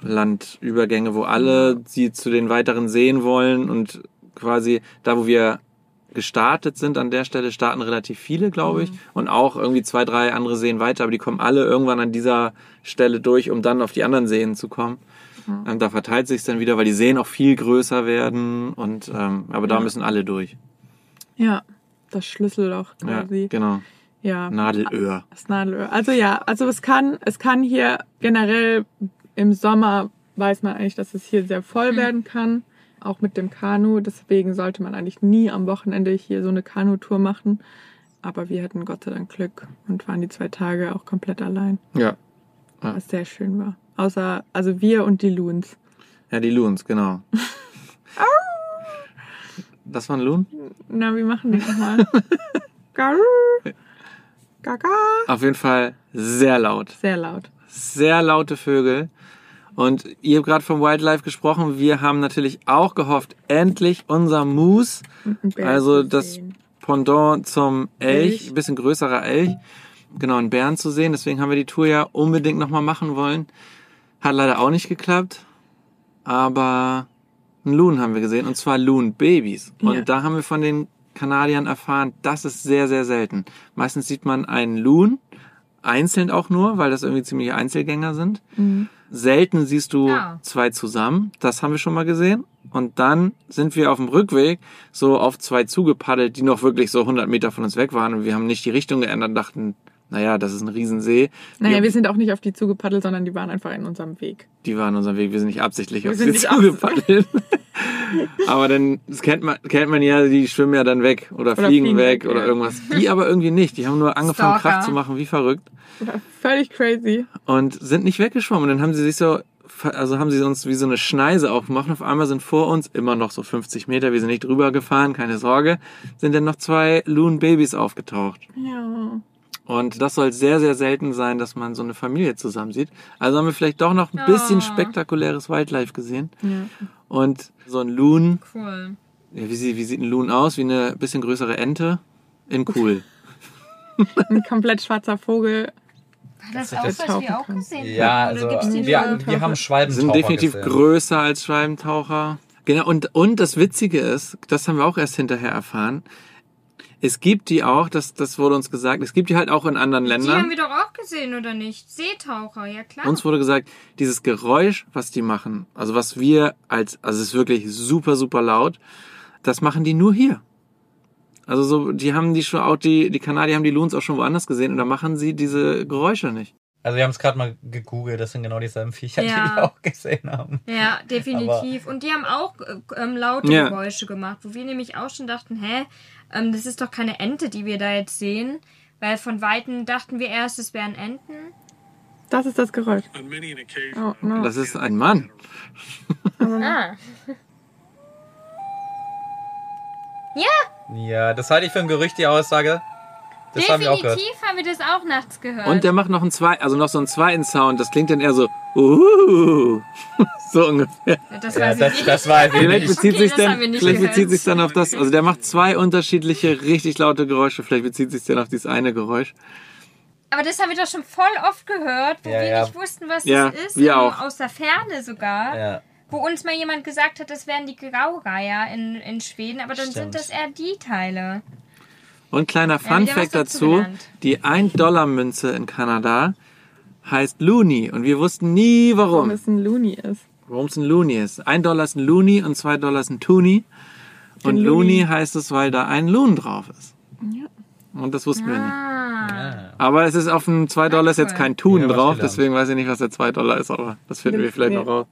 Hauptlandübergänge, wo alle sie zu den weiteren Seen wollen und quasi da, wo wir gestartet sind, an der Stelle starten relativ viele, glaube ich, und auch irgendwie zwei, drei andere Seen weiter, aber die kommen alle irgendwann an dieser Stelle durch, um dann auf die anderen Seen zu kommen. Und da verteilt sich dann wieder, weil die Seen auch viel größer werden und ähm, aber da müssen alle durch. Ja, das Schlüsselloch Ja, quasi. genau. Ja. Nadelöhr. Das Nadelöhr. Also ja, also es kann, es kann hier generell im Sommer weiß man eigentlich, dass es hier sehr voll werden kann, auch mit dem Kanu. Deswegen sollte man eigentlich nie am Wochenende hier so eine Kanutour machen. Aber wir hatten Gott sei Dank Glück und waren die zwei Tage auch komplett allein, Ja. was sehr schön war. Außer, also wir und die Loons. Ja, die Loons, genau. Das war ein Loon? Na, wie machen die nochmal? Auf jeden Fall sehr laut. Sehr laut. sehr laute Vögel. Und ihr habt gerade vom Wildlife gesprochen. Wir haben natürlich auch gehofft, endlich unser Moose, Ein also das. Pendant zum Elch, ein bisschen größerer Elch, genau, einen Bären zu sehen. Deswegen haben wir die Tour ja unbedingt nochmal machen wollen. Hat leider auch nicht geklappt. Aber einen Loon haben wir gesehen, und zwar Loon Babys. Und Ja. da haben wir von den Kanadiern erfahren, das ist sehr, sehr selten. Meistens sieht man einen Loon, einzeln auch nur, weil das irgendwie ziemliche Einzelgänger sind. Mhm. Selten siehst du Ja. zwei zusammen. Das haben wir schon mal gesehen. Und dann sind wir auf dem Rückweg so auf zwei zugepaddelt, die noch wirklich so 100 Meter von uns weg waren. Und wir haben nicht die Richtung geändert dachten, naja, das ist ein Riesensee. Naja, Die- wir sind auch nicht auf die zugepaddelt, sondern die waren einfach in unserem Weg. die waren unser Weg. Wir sind nicht absichtlich Wir auf sind sie nicht zugepaddelt. aber dann, das kennt man, kennt man ja, die schwimmen ja dann weg oder, Oder fliegen, fliegen weg weg, oder ja. irgendwas. Die aber irgendwie nicht. Die haben nur angefangen, Stalker. Krach zu machen, wie verrückt. Völlig crazy. und sind nicht weggeschwommen. Und dann haben sie sich so, also haben sie uns wie so eine Schneise aufgemacht. Und auf einmal sind vor uns immer noch so 50 Meter, wir sind nicht drüber gefahren, keine Sorge, sind dann noch zwei Loon Babys aufgetaucht. Ja. Und das soll sehr, sehr selten sein, dass man so eine Familie zusammen sieht. Also haben wir vielleicht doch noch ein bisschen Ja. spektakuläres Wildlife gesehen. ja. Und so ein Loon, Cool. ja, wie, sieht, wie sieht ein Loon aus? Wie eine bisschen größere Ente in cool. Ein komplett schwarzer Vogel. War das Der auch, was wir auch gesehen Ja, haben? also gibt's die wir, wir haben Schwalbentaucher sind definitiv gesehen. größer als Schwalbentaucher. Genau, und, und das Witzige ist, das haben wir auch erst hinterher erfahren, es gibt die auch, das, das wurde uns gesagt, es gibt die halt auch in anderen Die haben Ländern. wir doch auch gesehen, oder nicht? Seetaucher, ja klar. Uns wurde gesagt, dieses Geräusch, was die machen, also was wir als, also es ist wirklich super, super laut, das machen die nur hier. Also so, die haben die schon auch, die, die Kanadier haben die Loons auch schon woanders gesehen und da machen sie diese Geräusche nicht. Also wir haben es gerade mal gegoogelt, das sind genau dieselben Viecher, die Ja. wir auch gesehen haben. Ja, definitiv. und die haben auch äh, ähm, laute Ja. Geräusche gemacht, wo wir nämlich auch schon dachten, hä, ähm, das ist doch keine Ente, die wir da jetzt sehen. Weil von Weitem dachten wir erst, es wären Enten. Das ist das Geräusch. Oh, no. Das ist ein Mann. Ah. Ja, Ja, das halte ich für ein Gerücht, die Aussage. Das haben wir auch gehört. Definitiv haben wir das auch nachts gehört. Und der macht noch einen zwei, also noch so einen zweiten Sound. Das klingt dann eher so, uh, so ungefähr. das Ja, weiß das, ich nicht. das war Vielleicht bezieht Okay, sich das dann, vielleicht gehört. bezieht sich dann auf das. Also der macht zwei unterschiedliche richtig laute Geräusche. Vielleicht bezieht sich dann auf dieses eine Geräusch. Aber das haben wir doch schon voll oft gehört, wo Ja, wir ja. nicht wussten, was Ja, das ist. wir auch. Aus der Ferne sogar. Ja. Wo uns mal jemand gesagt hat, das wären die Graureiher in, in Schweden, aber dann Stimmt. sind das eher die Teile. Und kleiner Fun Fact dazu, dazugelernt. die 1-Dollar-Münze in Kanada heißt Looney. Und wir wussten nie Warum warum. es ein Looney ist. Warum es ein Looney ist. Ein Dollar ist ein Looney und zwei Dollar ist ein Toonie. Und Looney Looney. heißt es, weil da ein Loon drauf ist. Ja. Und das wussten wir nicht. Ah. Ja. Aber es ist auf dem 2 Dollar ist jetzt kein Tun Ja, drauf, deswegen weiß ich nicht, was der 2 Dollar ist, aber das finden wir vielleicht noch raus.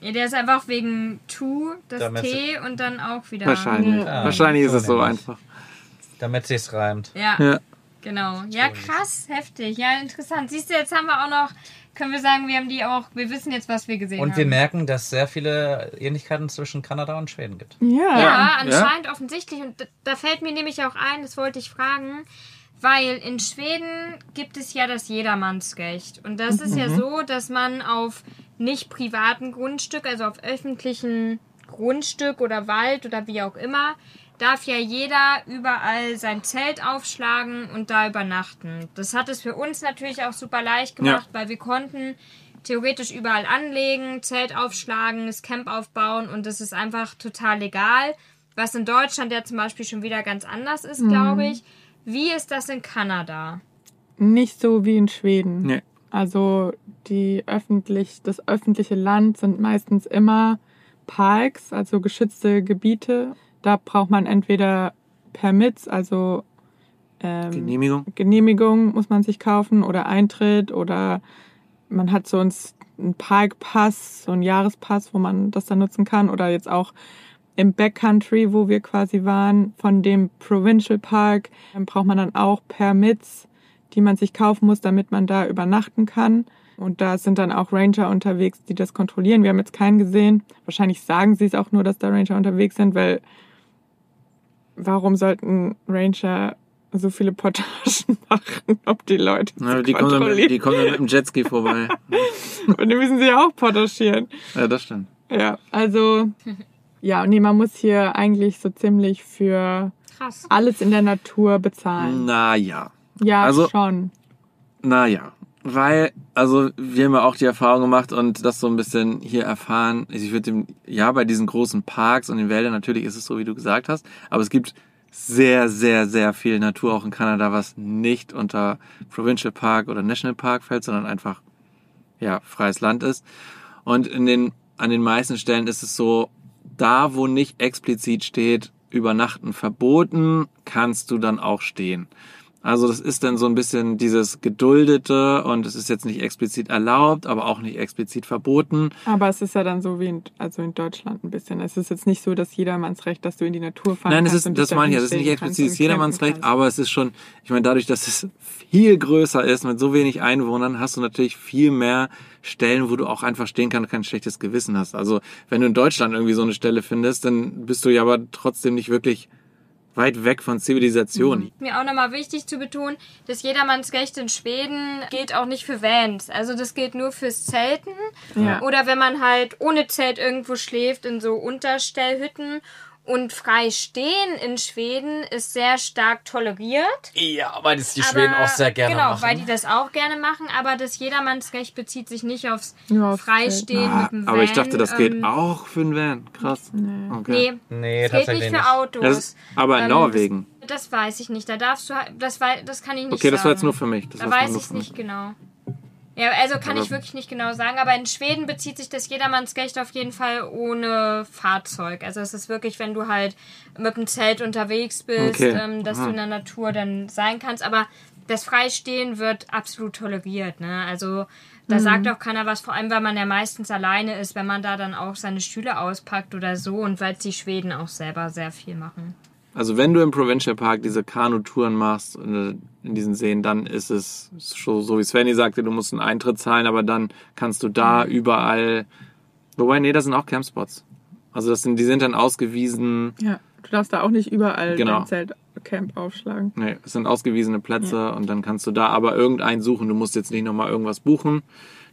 Ja, der ist einfach wegen Tu, das Damit- T und dann auch wieder. Wahrscheinlich. Ja. Wahrscheinlich ist es so einfach. Damit sich's reimt. Ja, Ja. genau. Ja, krass, heftig. Ja, interessant. Siehst du, jetzt haben wir auch noch, können wir sagen, wir haben die auch, wir wissen jetzt, was wir gesehen Und haben. wir merken, dass es sehr viele Ähnlichkeiten zwischen Kanada und Schweden gibt. Ja. Ja, anscheinend offensichtlich. Und da, da fällt mir nämlich auch ein, das wollte ich fragen, weil in Schweden gibt es ja das Jedermannsrecht. Und das ist ja so, dass man auf nicht privaten Grundstück, also auf öffentlichen Grundstück oder Wald oder wie auch immer, darf ja jeder überall sein Zelt aufschlagen und da übernachten. Das hat es für uns natürlich auch super leicht gemacht, weil wir konnten theoretisch überall anlegen, Zelt aufschlagen, das Camp aufbauen und das ist einfach total legal. Was in Deutschland ja zum Beispiel schon wieder ganz anders ist, glaube ich. Wie ist das in Kanada? Nicht so wie in Schweden. Nee. Also die öffentlich, das öffentliche Land sind meistens immer Parks, also geschützte Gebiete. Da braucht man entweder Permits, also ähm, Genehmigung. Genehmigung muss man sich kaufen oder Eintritt oder man hat so einen Parkpass, so einen Jahrespass, wo man das dann nutzen kann oder jetzt auch im Backcountry, wo wir quasi waren, von dem Provincial Park, dann braucht man dann auch Permits, die man sich kaufen muss, damit man da übernachten kann. Und da sind dann auch Ranger unterwegs, die das kontrollieren. Wir haben jetzt keinen gesehen. Wahrscheinlich sagen sie es auch nur, dass da Ranger unterwegs sind, weil warum sollten Ranger so viele Portagen machen, ob die Leute Ja, die, kommen dann, mit- die kommen dann mit dem Jetski vorbei. Und die müssen sie ja auch portagieren. Ja, das stimmt. Ja, also ja, nee, man muss hier eigentlich so ziemlich für Krass. alles in der Natur bezahlen. Naja. Ja, also- schon. Naja. Weil, also wir haben ja auch die Erfahrung gemacht und das so ein bisschen hier erfahren. Also ich würde dem, ja, bei diesen großen Parks und den Wäldern, natürlich ist es so, wie du gesagt hast, aber es gibt sehr, sehr, sehr viel Natur auch in Kanada, was nicht unter Provincial Park oder National Park fällt, sondern einfach, ja, freies Land ist. Und in den, an den meisten Stellen ist es so, da wo nicht explizit steht, übernachten verboten, kannst du dann auch stehen. Also das ist dann so ein bisschen dieses geduldete und es ist jetzt nicht explizit erlaubt, aber auch nicht explizit verboten. Aber es ist ja dann so wie in, also in Deutschland ein bisschen. Es ist jetzt nicht so, dass jedermanns Recht, dass du in die Natur fahren Nein, kannst. und das meine ich ja, da das ist nicht explizit jedermanns Recht, aber es ist schon, ich meine, dadurch, dass es viel größer ist, mit so wenig Einwohnern, hast du natürlich viel mehr Stellen, wo du auch einfach stehen kannst und kein schlechtes Gewissen hast. Also wenn du in Deutschland irgendwie so eine Stelle findest, dann bist du ja aber trotzdem nicht wirklich weit weg von Zivilisation. Mir auch nochmal wichtig zu betonen, dass jedermanns Recht in Schweden gilt auch nicht für Vans. Also das gilt nur fürs Zelten. Ja. Oder wenn man halt ohne Zelt irgendwo schläft in so Unterstellhütten. Und frei stehen in Schweden ist sehr stark toleriert. Ja, weil das die aber, Schweden auch sehr gerne genau, machen. weil die das auch gerne machen. Aber das Jedermannsrecht bezieht sich nicht aufs aufs Freistehen Ah, mit dem Van. aber ich dachte, das geht ähm, auch für einen Van. Krass. Okay. Nee, nee, das gilt tatsächlich nicht nicht. für Autos. Das ist, aber in Ähm, Norwegen. Das, das weiß ich nicht. Da darfst du halt- das, das kann ich nicht Okay, sagen. das war jetzt nur für mich. Das Da weiß ich es nicht genau. Ja, also kann ich wirklich nicht genau sagen, aber in Schweden bezieht sich das Jedermannsrecht auf jeden Fall ohne Fahrzeug. Also es ist wirklich, wenn du halt mit dem Zelt unterwegs bist, Okay. ähm, dass Aha. du in der Natur dann sein kannst. Aber das Freistehen wird absolut toleriert. Ne? Also da sagt auch keiner was, vor allem weil man ja meistens alleine ist, wenn man da dann auch seine Stühle auspackt oder so und weil die Schweden auch selber sehr viel machen. Also wenn du im Provincial Park diese Kanutouren machst in, diesen Seen, dann ist es so, so wie Svenny sagte, du musst einen Eintritt zahlen, aber dann kannst du da Mhm. überall. Wobei, nee, das sind auch Campspots. Also das sind, die sind dann ausgewiesen. Ja, du darfst da auch nicht überall Genau. dein Zelt Camp aufschlagen. Nee, es sind ausgewiesene Plätze und dann kannst du da aber irgendeinen suchen. Du musst jetzt nicht nochmal irgendwas buchen.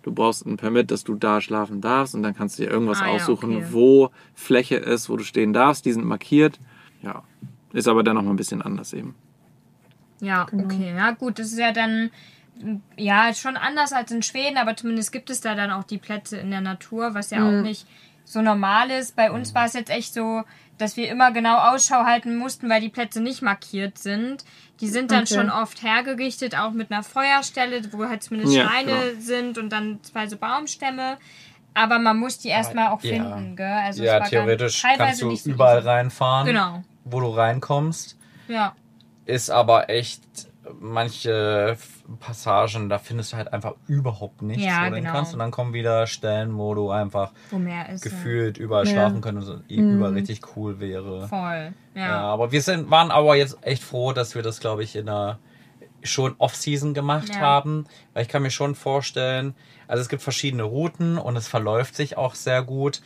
Du brauchst ein Permit, dass du da schlafen darfst und dann kannst du dir irgendwas Ah ja, aussuchen, okay. wo Fläche ist, wo du stehen darfst. Die sind markiert. Ja, ist aber dann nochmal ein bisschen anders eben. Ja, okay. Ja, gut, das ist ja dann ja schon anders als in Schweden, aber zumindest gibt es da dann auch die Plätze in der Natur, was ja auch nicht so normal ist. Bei uns war es jetzt echt so, dass wir immer genau Ausschau halten mussten, weil die Plätze nicht markiert sind. Die sind dann Okay. schon oft hergerichtet, auch mit einer Feuerstelle, wo halt zumindest Ja, Schreine genau. sind und dann zwei so Baumstämme. Aber man muss die erstmal auch ja. finden, gell? Also es ja, theoretisch kannst du überall easy. reinfahren, Genau. Wo du reinkommst. Ja. Ist aber echt manche Passagen, da findest du halt einfach überhaupt nichts, Ja, wo du hin genau. kannst. Und dann kommen wieder Stellen, wo du einfach Wo mehr ist. ja. gefühlt überall Ja. schlafen könntest und überall richtig cool wäre. Voll. Ja. Ja. aber wir sind, waren aber jetzt echt froh, dass wir das, glaube ich, in der schon Off-Season gemacht Ja. haben. Weil ich kann mir schon vorstellen, also es gibt verschiedene Routen und es verläuft sich auch sehr gut.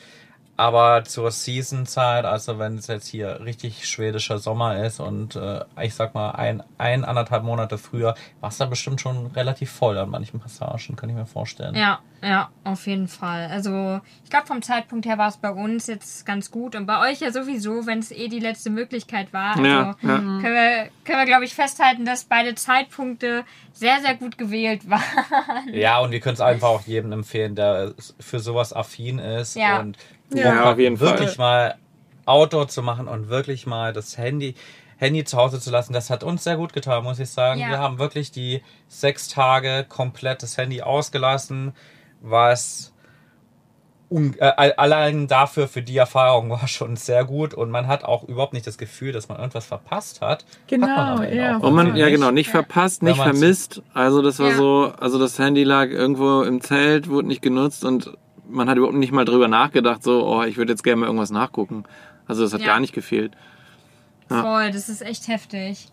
Aber zur Season-Zeit, also wenn es jetzt hier richtig schwedischer Sommer ist und äh, ich sag mal ein, ein, anderthalb Monate früher, war es da bestimmt schon relativ voll an manchen Passagen, kann ich mir vorstellen. Ja, ja, auf jeden Fall. Also ich glaube, vom Zeitpunkt her war es bei uns jetzt ganz gut und bei euch ja sowieso, wenn es eh die letzte Möglichkeit war. Also Ja, ja. können wir, können wir glaube ich, festhalten, dass beide Zeitpunkte sehr, sehr gut gewählt waren. Ja, und wir können es einfach auch jedem empfehlen, der für sowas affin ist Ja. und Ja, auf jeden wirklich Fall. mal Outdoor zu machen und wirklich mal das Handy, Handy zu Hause zu lassen. Das hat uns sehr gut getan, muss ich sagen. Ja. Wir haben wirklich die sechs Tage komplett das Handy ausgelassen, was un äh, allein dafür für die Erfahrung war schon sehr gut und man hat auch überhaupt nicht das Gefühl, dass man irgendwas verpasst hat. Genau, hat ja. auch Und man, wirklich ja genau, nicht Ja. verpasst, nicht vermisst. Also das war Ja. so, also das Handy lag irgendwo im Zelt, wurde nicht genutzt und man hat überhaupt nicht mal drüber nachgedacht, so, oh, ich würde jetzt gerne mal irgendwas nachgucken. Also das hat Ja. gar nicht gefehlt. Ja. Voll, das ist echt heftig.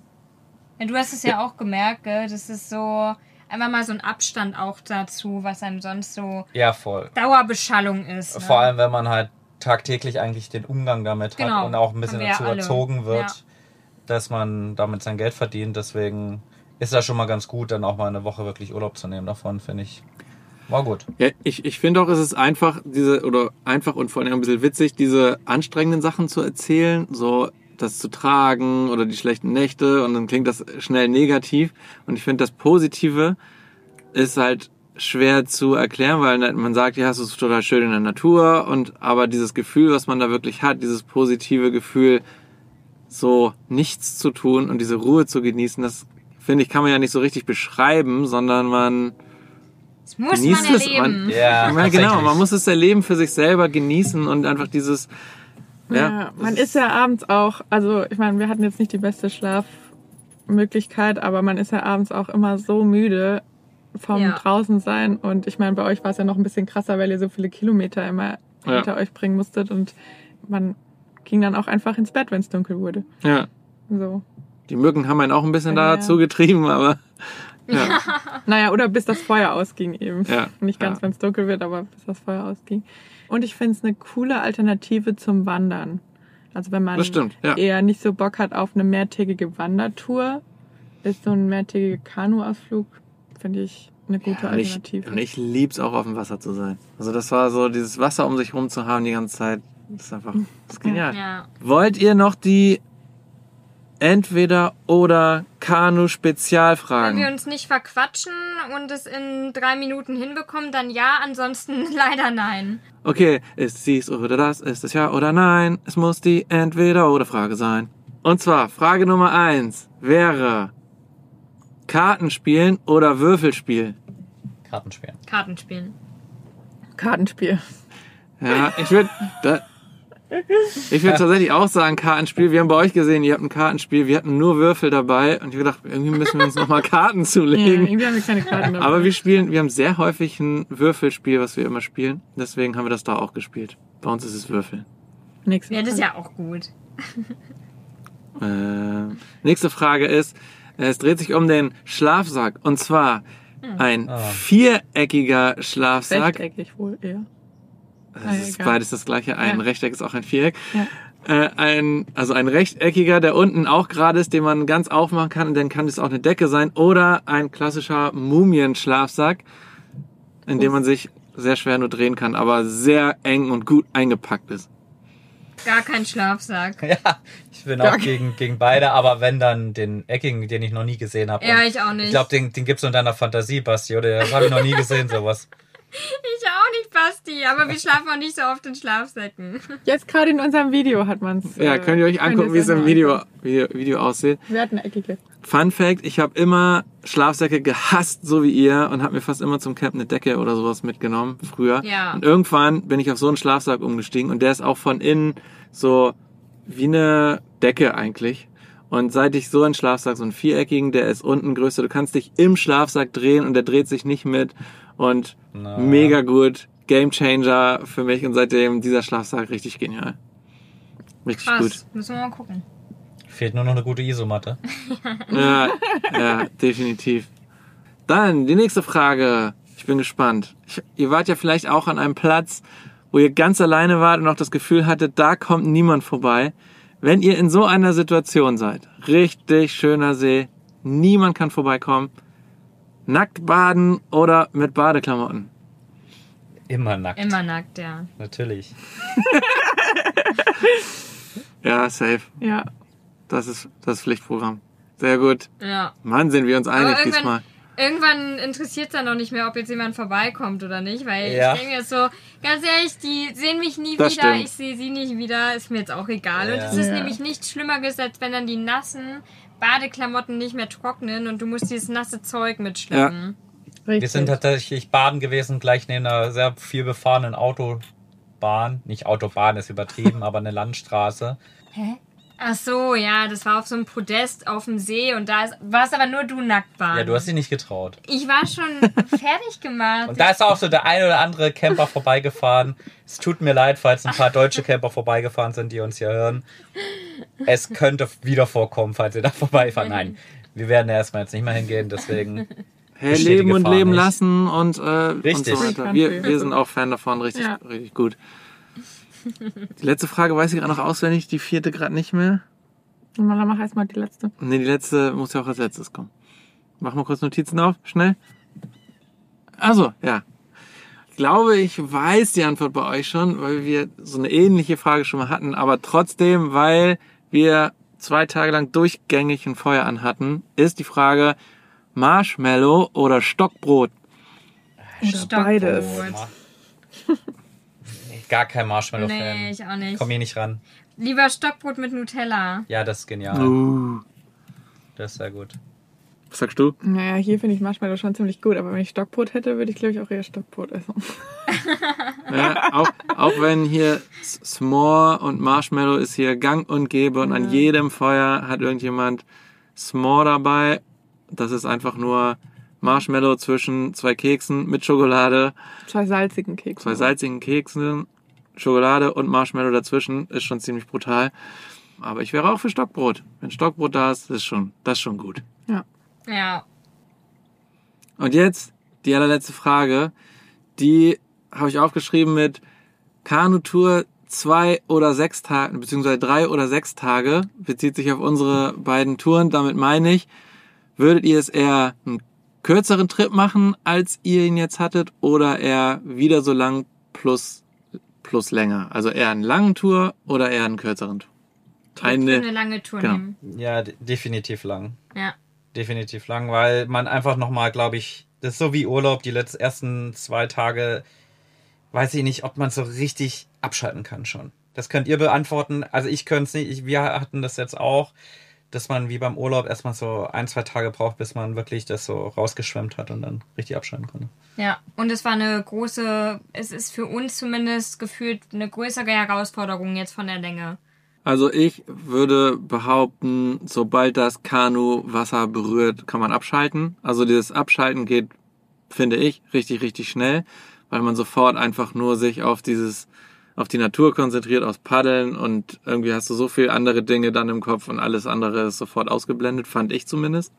Ja, du hast es ja auch gemerkt, gell? Das ist so einfach mal so ein Abstand auch dazu, was einem sonst so Ja, voll. Dauerbeschallung ist. Ne? Vor allem, wenn man halt tagtäglich eigentlich den Umgang damit Genau. hat und auch ein bisschen wir dazu alle. erzogen wird, Ja. dass man damit sein Geld verdient. Deswegen ist das schon mal ganz gut, dann auch mal eine Woche wirklich Urlaub zu nehmen davon, finde ich. War gut. Ja, ich, ich finde auch, es ist einfach, diese, oder einfach und vor allem ein bisschen witzig, diese anstrengenden Sachen zu erzählen, so das zu tragen oder die schlechten Nächte und dann klingt das schnell negativ. Und ich finde, das Positive ist halt schwer zu erklären, weil man sagt, ja, es ist total schön in der Natur und aber dieses Gefühl, was man da wirklich hat, dieses positive Gefühl, so nichts zu tun und diese Ruhe zu genießen, das finde ich, kann man ja nicht so richtig beschreiben, sondern man Das muss genießt man es. erleben. Man, Ja, ja, genau, man muss es erleben für sich selber genießen und einfach dieses, ja, Ja, man ist ja abends auch, also ich meine, wir hatten jetzt nicht die beste Schlafmöglichkeit, aber man ist ja abends auch immer so müde vom Ja. draußen sein und ich meine, bei euch war es ja noch ein bisschen krasser, weil ihr so viele Kilometer immer Ja. hinter euch bringen musstet und man ging dann auch einfach ins Bett, wenn es dunkel wurde. ja. So. Die Mücken haben einen auch ein bisschen Ja. dazu getrieben, aber ja, Naja, oder bis das Feuer ausging eben. Ja, Nicht ganz, ja. wenn es dunkel wird, aber bis das Feuer ausging. Und ich finde es eine coole Alternative zum Wandern. Also wenn man stimmt, ja. eher nicht so Bock hat auf eine mehrtägige Wandertour, ist so ein mehrtägiger Kanuausflug, finde ich, eine gute und ich, Alternative. und ich lieb's auch auf dem Wasser zu sein. Also das war so, dieses Wasser um sich rum zu haben die ganze Zeit, das ist einfach, das ist genial. Ja. Wollt ihr noch die entweder oder Kanu Wenn wir Spezialfragen? uns nicht verquatschen und es in drei Minuten hinbekommen, dann ja, ansonsten leider nein. Okay, ist dies oder das, ist es ja oder nein? Es muss die entweder oder Frage sein. Und zwar Frage Nummer eins wäre Kartenspielen oder Würfelspiel? Kartenspielen. Kartenspielen. Kartenspiel. Ja, ich würde ich würde tatsächlich auch sagen Kartenspiel. Wir haben bei euch gesehen, ihr habt ein Kartenspiel, wir hatten nur Würfel dabei und ich hab gedacht, irgendwie müssen wir uns nochmal Karten Ja, zulegen. irgendwie haben wir keine Karten dabei. Aber wir spielen, wir haben sehr häufig ein Würfelspiel, was wir immer spielen. Deswegen haben wir das da auch gespielt. Bei uns ist es Würfeln. Nächste Ja, das ist Frage. ja auch gut. Äh, nächste Frage ist, es dreht sich um den Schlafsack. Und zwar ein Ah. viereckiger Schlafsack. Rechteckig wohl eher. Das Ah, ist beides das gleiche. Ein Ja. Rechteck ist auch ein Viereck. Ja. Äh, ein, also ein rechteckiger, der unten auch gerade ist, den man ganz aufmachen kann. Und dann kann es auch eine Decke sein. Oder ein klassischer Mumienschlafsack, in dem man sich sehr schwer nur drehen kann, aber sehr eng und gut eingepackt ist. Gar kein Schlafsack. Ja, ich bin auch gegen, gegen beide, aber wenn dann den eckigen, den ich noch nie gesehen habe. Ja, ich auch nicht. Ich glaube, den, den gibt's nur in deiner Fantasie, Basti, oder? Das habe ich noch nie gesehen, sowas. Ich auch nicht, Basti, aber wir schlafen auch nicht so oft in Schlafsäcken. Jetzt gerade in unserem Video hat man es. Ja, könnt ihr euch angucken, wie es im Video, Video, Video aussieht. Wir hatten eckige. Fun Fact, ich habe immer Schlafsäcke gehasst, so wie ihr, und habe mir fast immer zum Camp eine Decke oder sowas mitgenommen, früher. Ja. Und irgendwann bin ich auf so einen Schlafsack umgestiegen und der ist auch von innen so wie eine Decke eigentlich. Und seit ich so einen Schlafsack, so einen viereckigen, der ist unten größer, du kannst dich im Schlafsack drehen und der dreht sich nicht mit und Na. mega gut. Game Changer für mich und seitdem dieser Schlafsack richtig genial. Richtig Krass, gut. müssen wir mal gucken. Fehlt nur noch eine gute Isomatte. Ja, ja, definitiv. Dann die nächste Frage. Ich bin gespannt. Ich, ihr wart ja vielleicht auch an einem Platz, wo ihr ganz alleine wart und auch das Gefühl hattet, da kommt niemand vorbei. Wenn ihr in so einer Situation seid, richtig schöner See, niemand kann vorbeikommen, nackt baden oder mit Badeklamotten. Immer nackt. Immer nackt, ja. Natürlich. Ja, safe. Ja. Das ist das Pflichtprogramm. Sehr gut. Ja. Mann, sind wir uns einig irgendwann- diesmal. Irgendwann interessiert es dann noch nicht mehr, ob jetzt jemand vorbeikommt oder nicht, weil Ja. ich denke mir so, ganz ehrlich, die sehen mich nie Das wieder, stimmt. ich sehe sie nicht wieder, ist mir jetzt auch egal. Und Ja. es ist Ja. nämlich nichts Schlimmeres, als wenn dann die nassen Badeklamotten nicht mehr trocknen und du musst dieses nasse Zeug mitschleppen. Richtig. Wir sind tatsächlich baden gewesen, gleich neben einer sehr viel befahrenen Autobahn. Nicht Autobahn ist übertrieben, aber eine Landstraße. Ach so, ja, das war auf so einem Podest auf dem See und da ist, warst aber nur du nackt baden. Ja, du hast dich nicht getraut. Ich war schon fertig gemacht. Und da ist auch so der ein oder andere Camper vorbeigefahren. Es tut mir leid, falls ein paar deutsche Camper vorbeigefahren sind, die uns hier hören. Es könnte wieder vorkommen, falls ihr da vorbeifahren. Nein, wir werden erstmal jetzt nicht mehr hingehen, deswegen. Hey, leben und leben nicht. lassen und, äh, und Richtig. so weiter. Wir, wir sind auch Fan davon, richtig, Ja. richtig gut. Die letzte Frage weiß ich gerade noch auswendig, die vierte gerade nicht mehr. Mal mach erstmal die letzte. Nee, die letzte muss ja auch als letztes kommen. Mach mal kurz Notizen auf, schnell. Also, ja. Ich glaube, ich weiß die Antwort bei euch schon, weil wir so eine ähnliche Frage schon mal hatten, aber trotzdem, weil wir zwei Tage lang durchgängig ein Feuer anhatten, ist die Frage Marshmallow oder Stockbrot. Oder Stockbrot. beides. Gar kein Marshmallow-Fan. Nee, ich auch nicht. Komm hier nicht ran. Lieber Stockbrot mit Nutella. Ja, das ist genial. Uh. Das ist sehr gut. Was sagst du? Naja, hier finde ich Marshmallow schon ziemlich gut, aber wenn ich Stockbrot hätte, würde ich glaube ich auch eher Stockbrot essen. Ja, auch, auch wenn hier S'more und Marshmallow ist hier gang und gäbe und an jedem Feuer hat irgendjemand S'more dabei. Das ist einfach nur Marshmallow zwischen zwei Keksen mit Schokolade, Zwei salzigen Kekse. zwei salzigen Keksen, Schokolade und Marshmallow dazwischen. Ist schon ziemlich brutal. Aber ich wäre auch für Stockbrot. Wenn Stockbrot da ist, ist schon, das ist schon gut. Ja. Ja. Und jetzt die allerletzte Frage. Die habe ich aufgeschrieben mit Kanutour zwei oder sechs Tage, beziehungsweise drei oder sechs Tage, bezieht sich auf unsere beiden Touren. Damit meine ich, würdet ihr es eher einen kürzeren Trip machen, als ihr ihn jetzt hattet, oder eher wieder so lang plus, plus länger? Also eher einen langen Tour oder eher einen kürzeren Tour? Eine Eine, lange Tour genau. nehmen. Ja, de- definitiv lang. Ja. Definitiv lang, weil man einfach nochmal, glaube ich, das ist so wie Urlaub, die letzten ersten zwei Tage, weiß ich nicht, ob man so richtig abschalten kann schon. Das könnt ihr beantworten. Also ich könnte es nicht. Ich, wir hatten das jetzt auch, dass man wie beim Urlaub erstmal so ein, zwei Tage braucht, bis man wirklich das so rausgeschwemmt hat und dann richtig abschalten konnte. Ja, und es war eine große, es ist für uns zumindest gefühlt eine größere Herausforderung jetzt von der Länge. Also ich würde behaupten, sobald das Kanu Wasser berührt, kann man abschalten. Also dieses Abschalten geht, finde ich, richtig, richtig schnell, weil man sofort einfach nur sich auf dieses, auf die Natur konzentriert, aufs Paddeln und irgendwie hast du so viel andere Dinge dann im Kopf und alles andere ist sofort ausgeblendet, fand ich zumindest.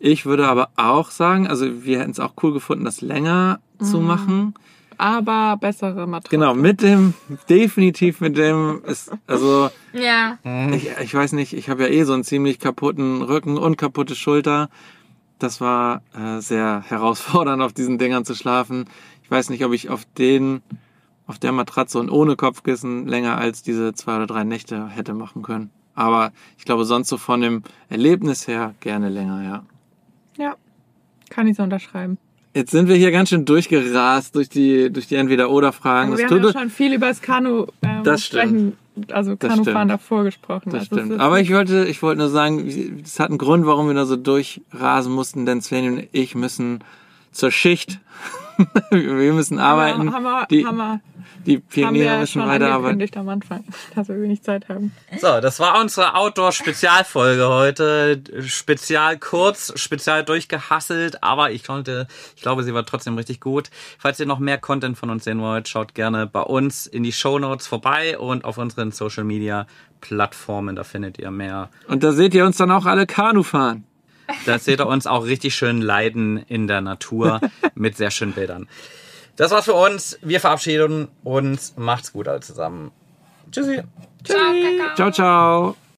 Ich würde aber auch sagen, also wir hätten es auch cool gefunden, das länger zu machen. aber bessere Matratze. Genau, mit dem, definitiv mit dem, ist, also Ja. ich, ich weiß nicht, ich habe ja eh so einen ziemlich kaputten Rücken und kaputte Schulter. Das war äh, sehr herausfordernd, auf diesen Dingern zu schlafen. Ich weiß nicht, ob ich auf den, auf der Matratze und ohne Kopfkissen länger als diese zwei oder drei Nächte hätte machen können. Aber ich glaube, sonst so von dem Erlebnis her gerne länger, ja. Ja, kann ich so unterschreiben. Jetzt sind wir hier ganz schön durchgerast durch die, durch die Entweder-Oder-Fragen. Es wir haben tut- ja schon viel über das Kanu ähm, Das sprechen, also Das Kanufahren davor gesprochen. Das also stimmt. Aber ich wollte, ich wollte nur sagen, es hat einen Grund, warum wir da so durchrasen mussten, denn Sven und ich müssen zur Schicht. wir müssen arbeiten. Haben wir, die, haben wir, die haben Pioniere wir müssen weiterarbeiten. am Anfang, dass wir wenig Zeit haben. So, das war unsere Outdoor-Spezialfolge heute. Spezial kurz, spezial durchgehasselt, aber ich konnte, ich glaube, sie war trotzdem richtig gut. Falls ihr noch mehr Content von uns sehen wollt, schaut gerne bei uns in die Show Notes vorbei und auf unseren Social Media Plattformen, da findet ihr mehr. Und da seht ihr uns dann auch alle Kanu fahren. Da seht ihr uns auch richtig schön leiden in der Natur mit sehr schönen Bildern. Das war's für uns. Wir verabschieden uns. Macht's gut alle zusammen. Tschüssi. Ciao, Kakao. Ciao, ciao.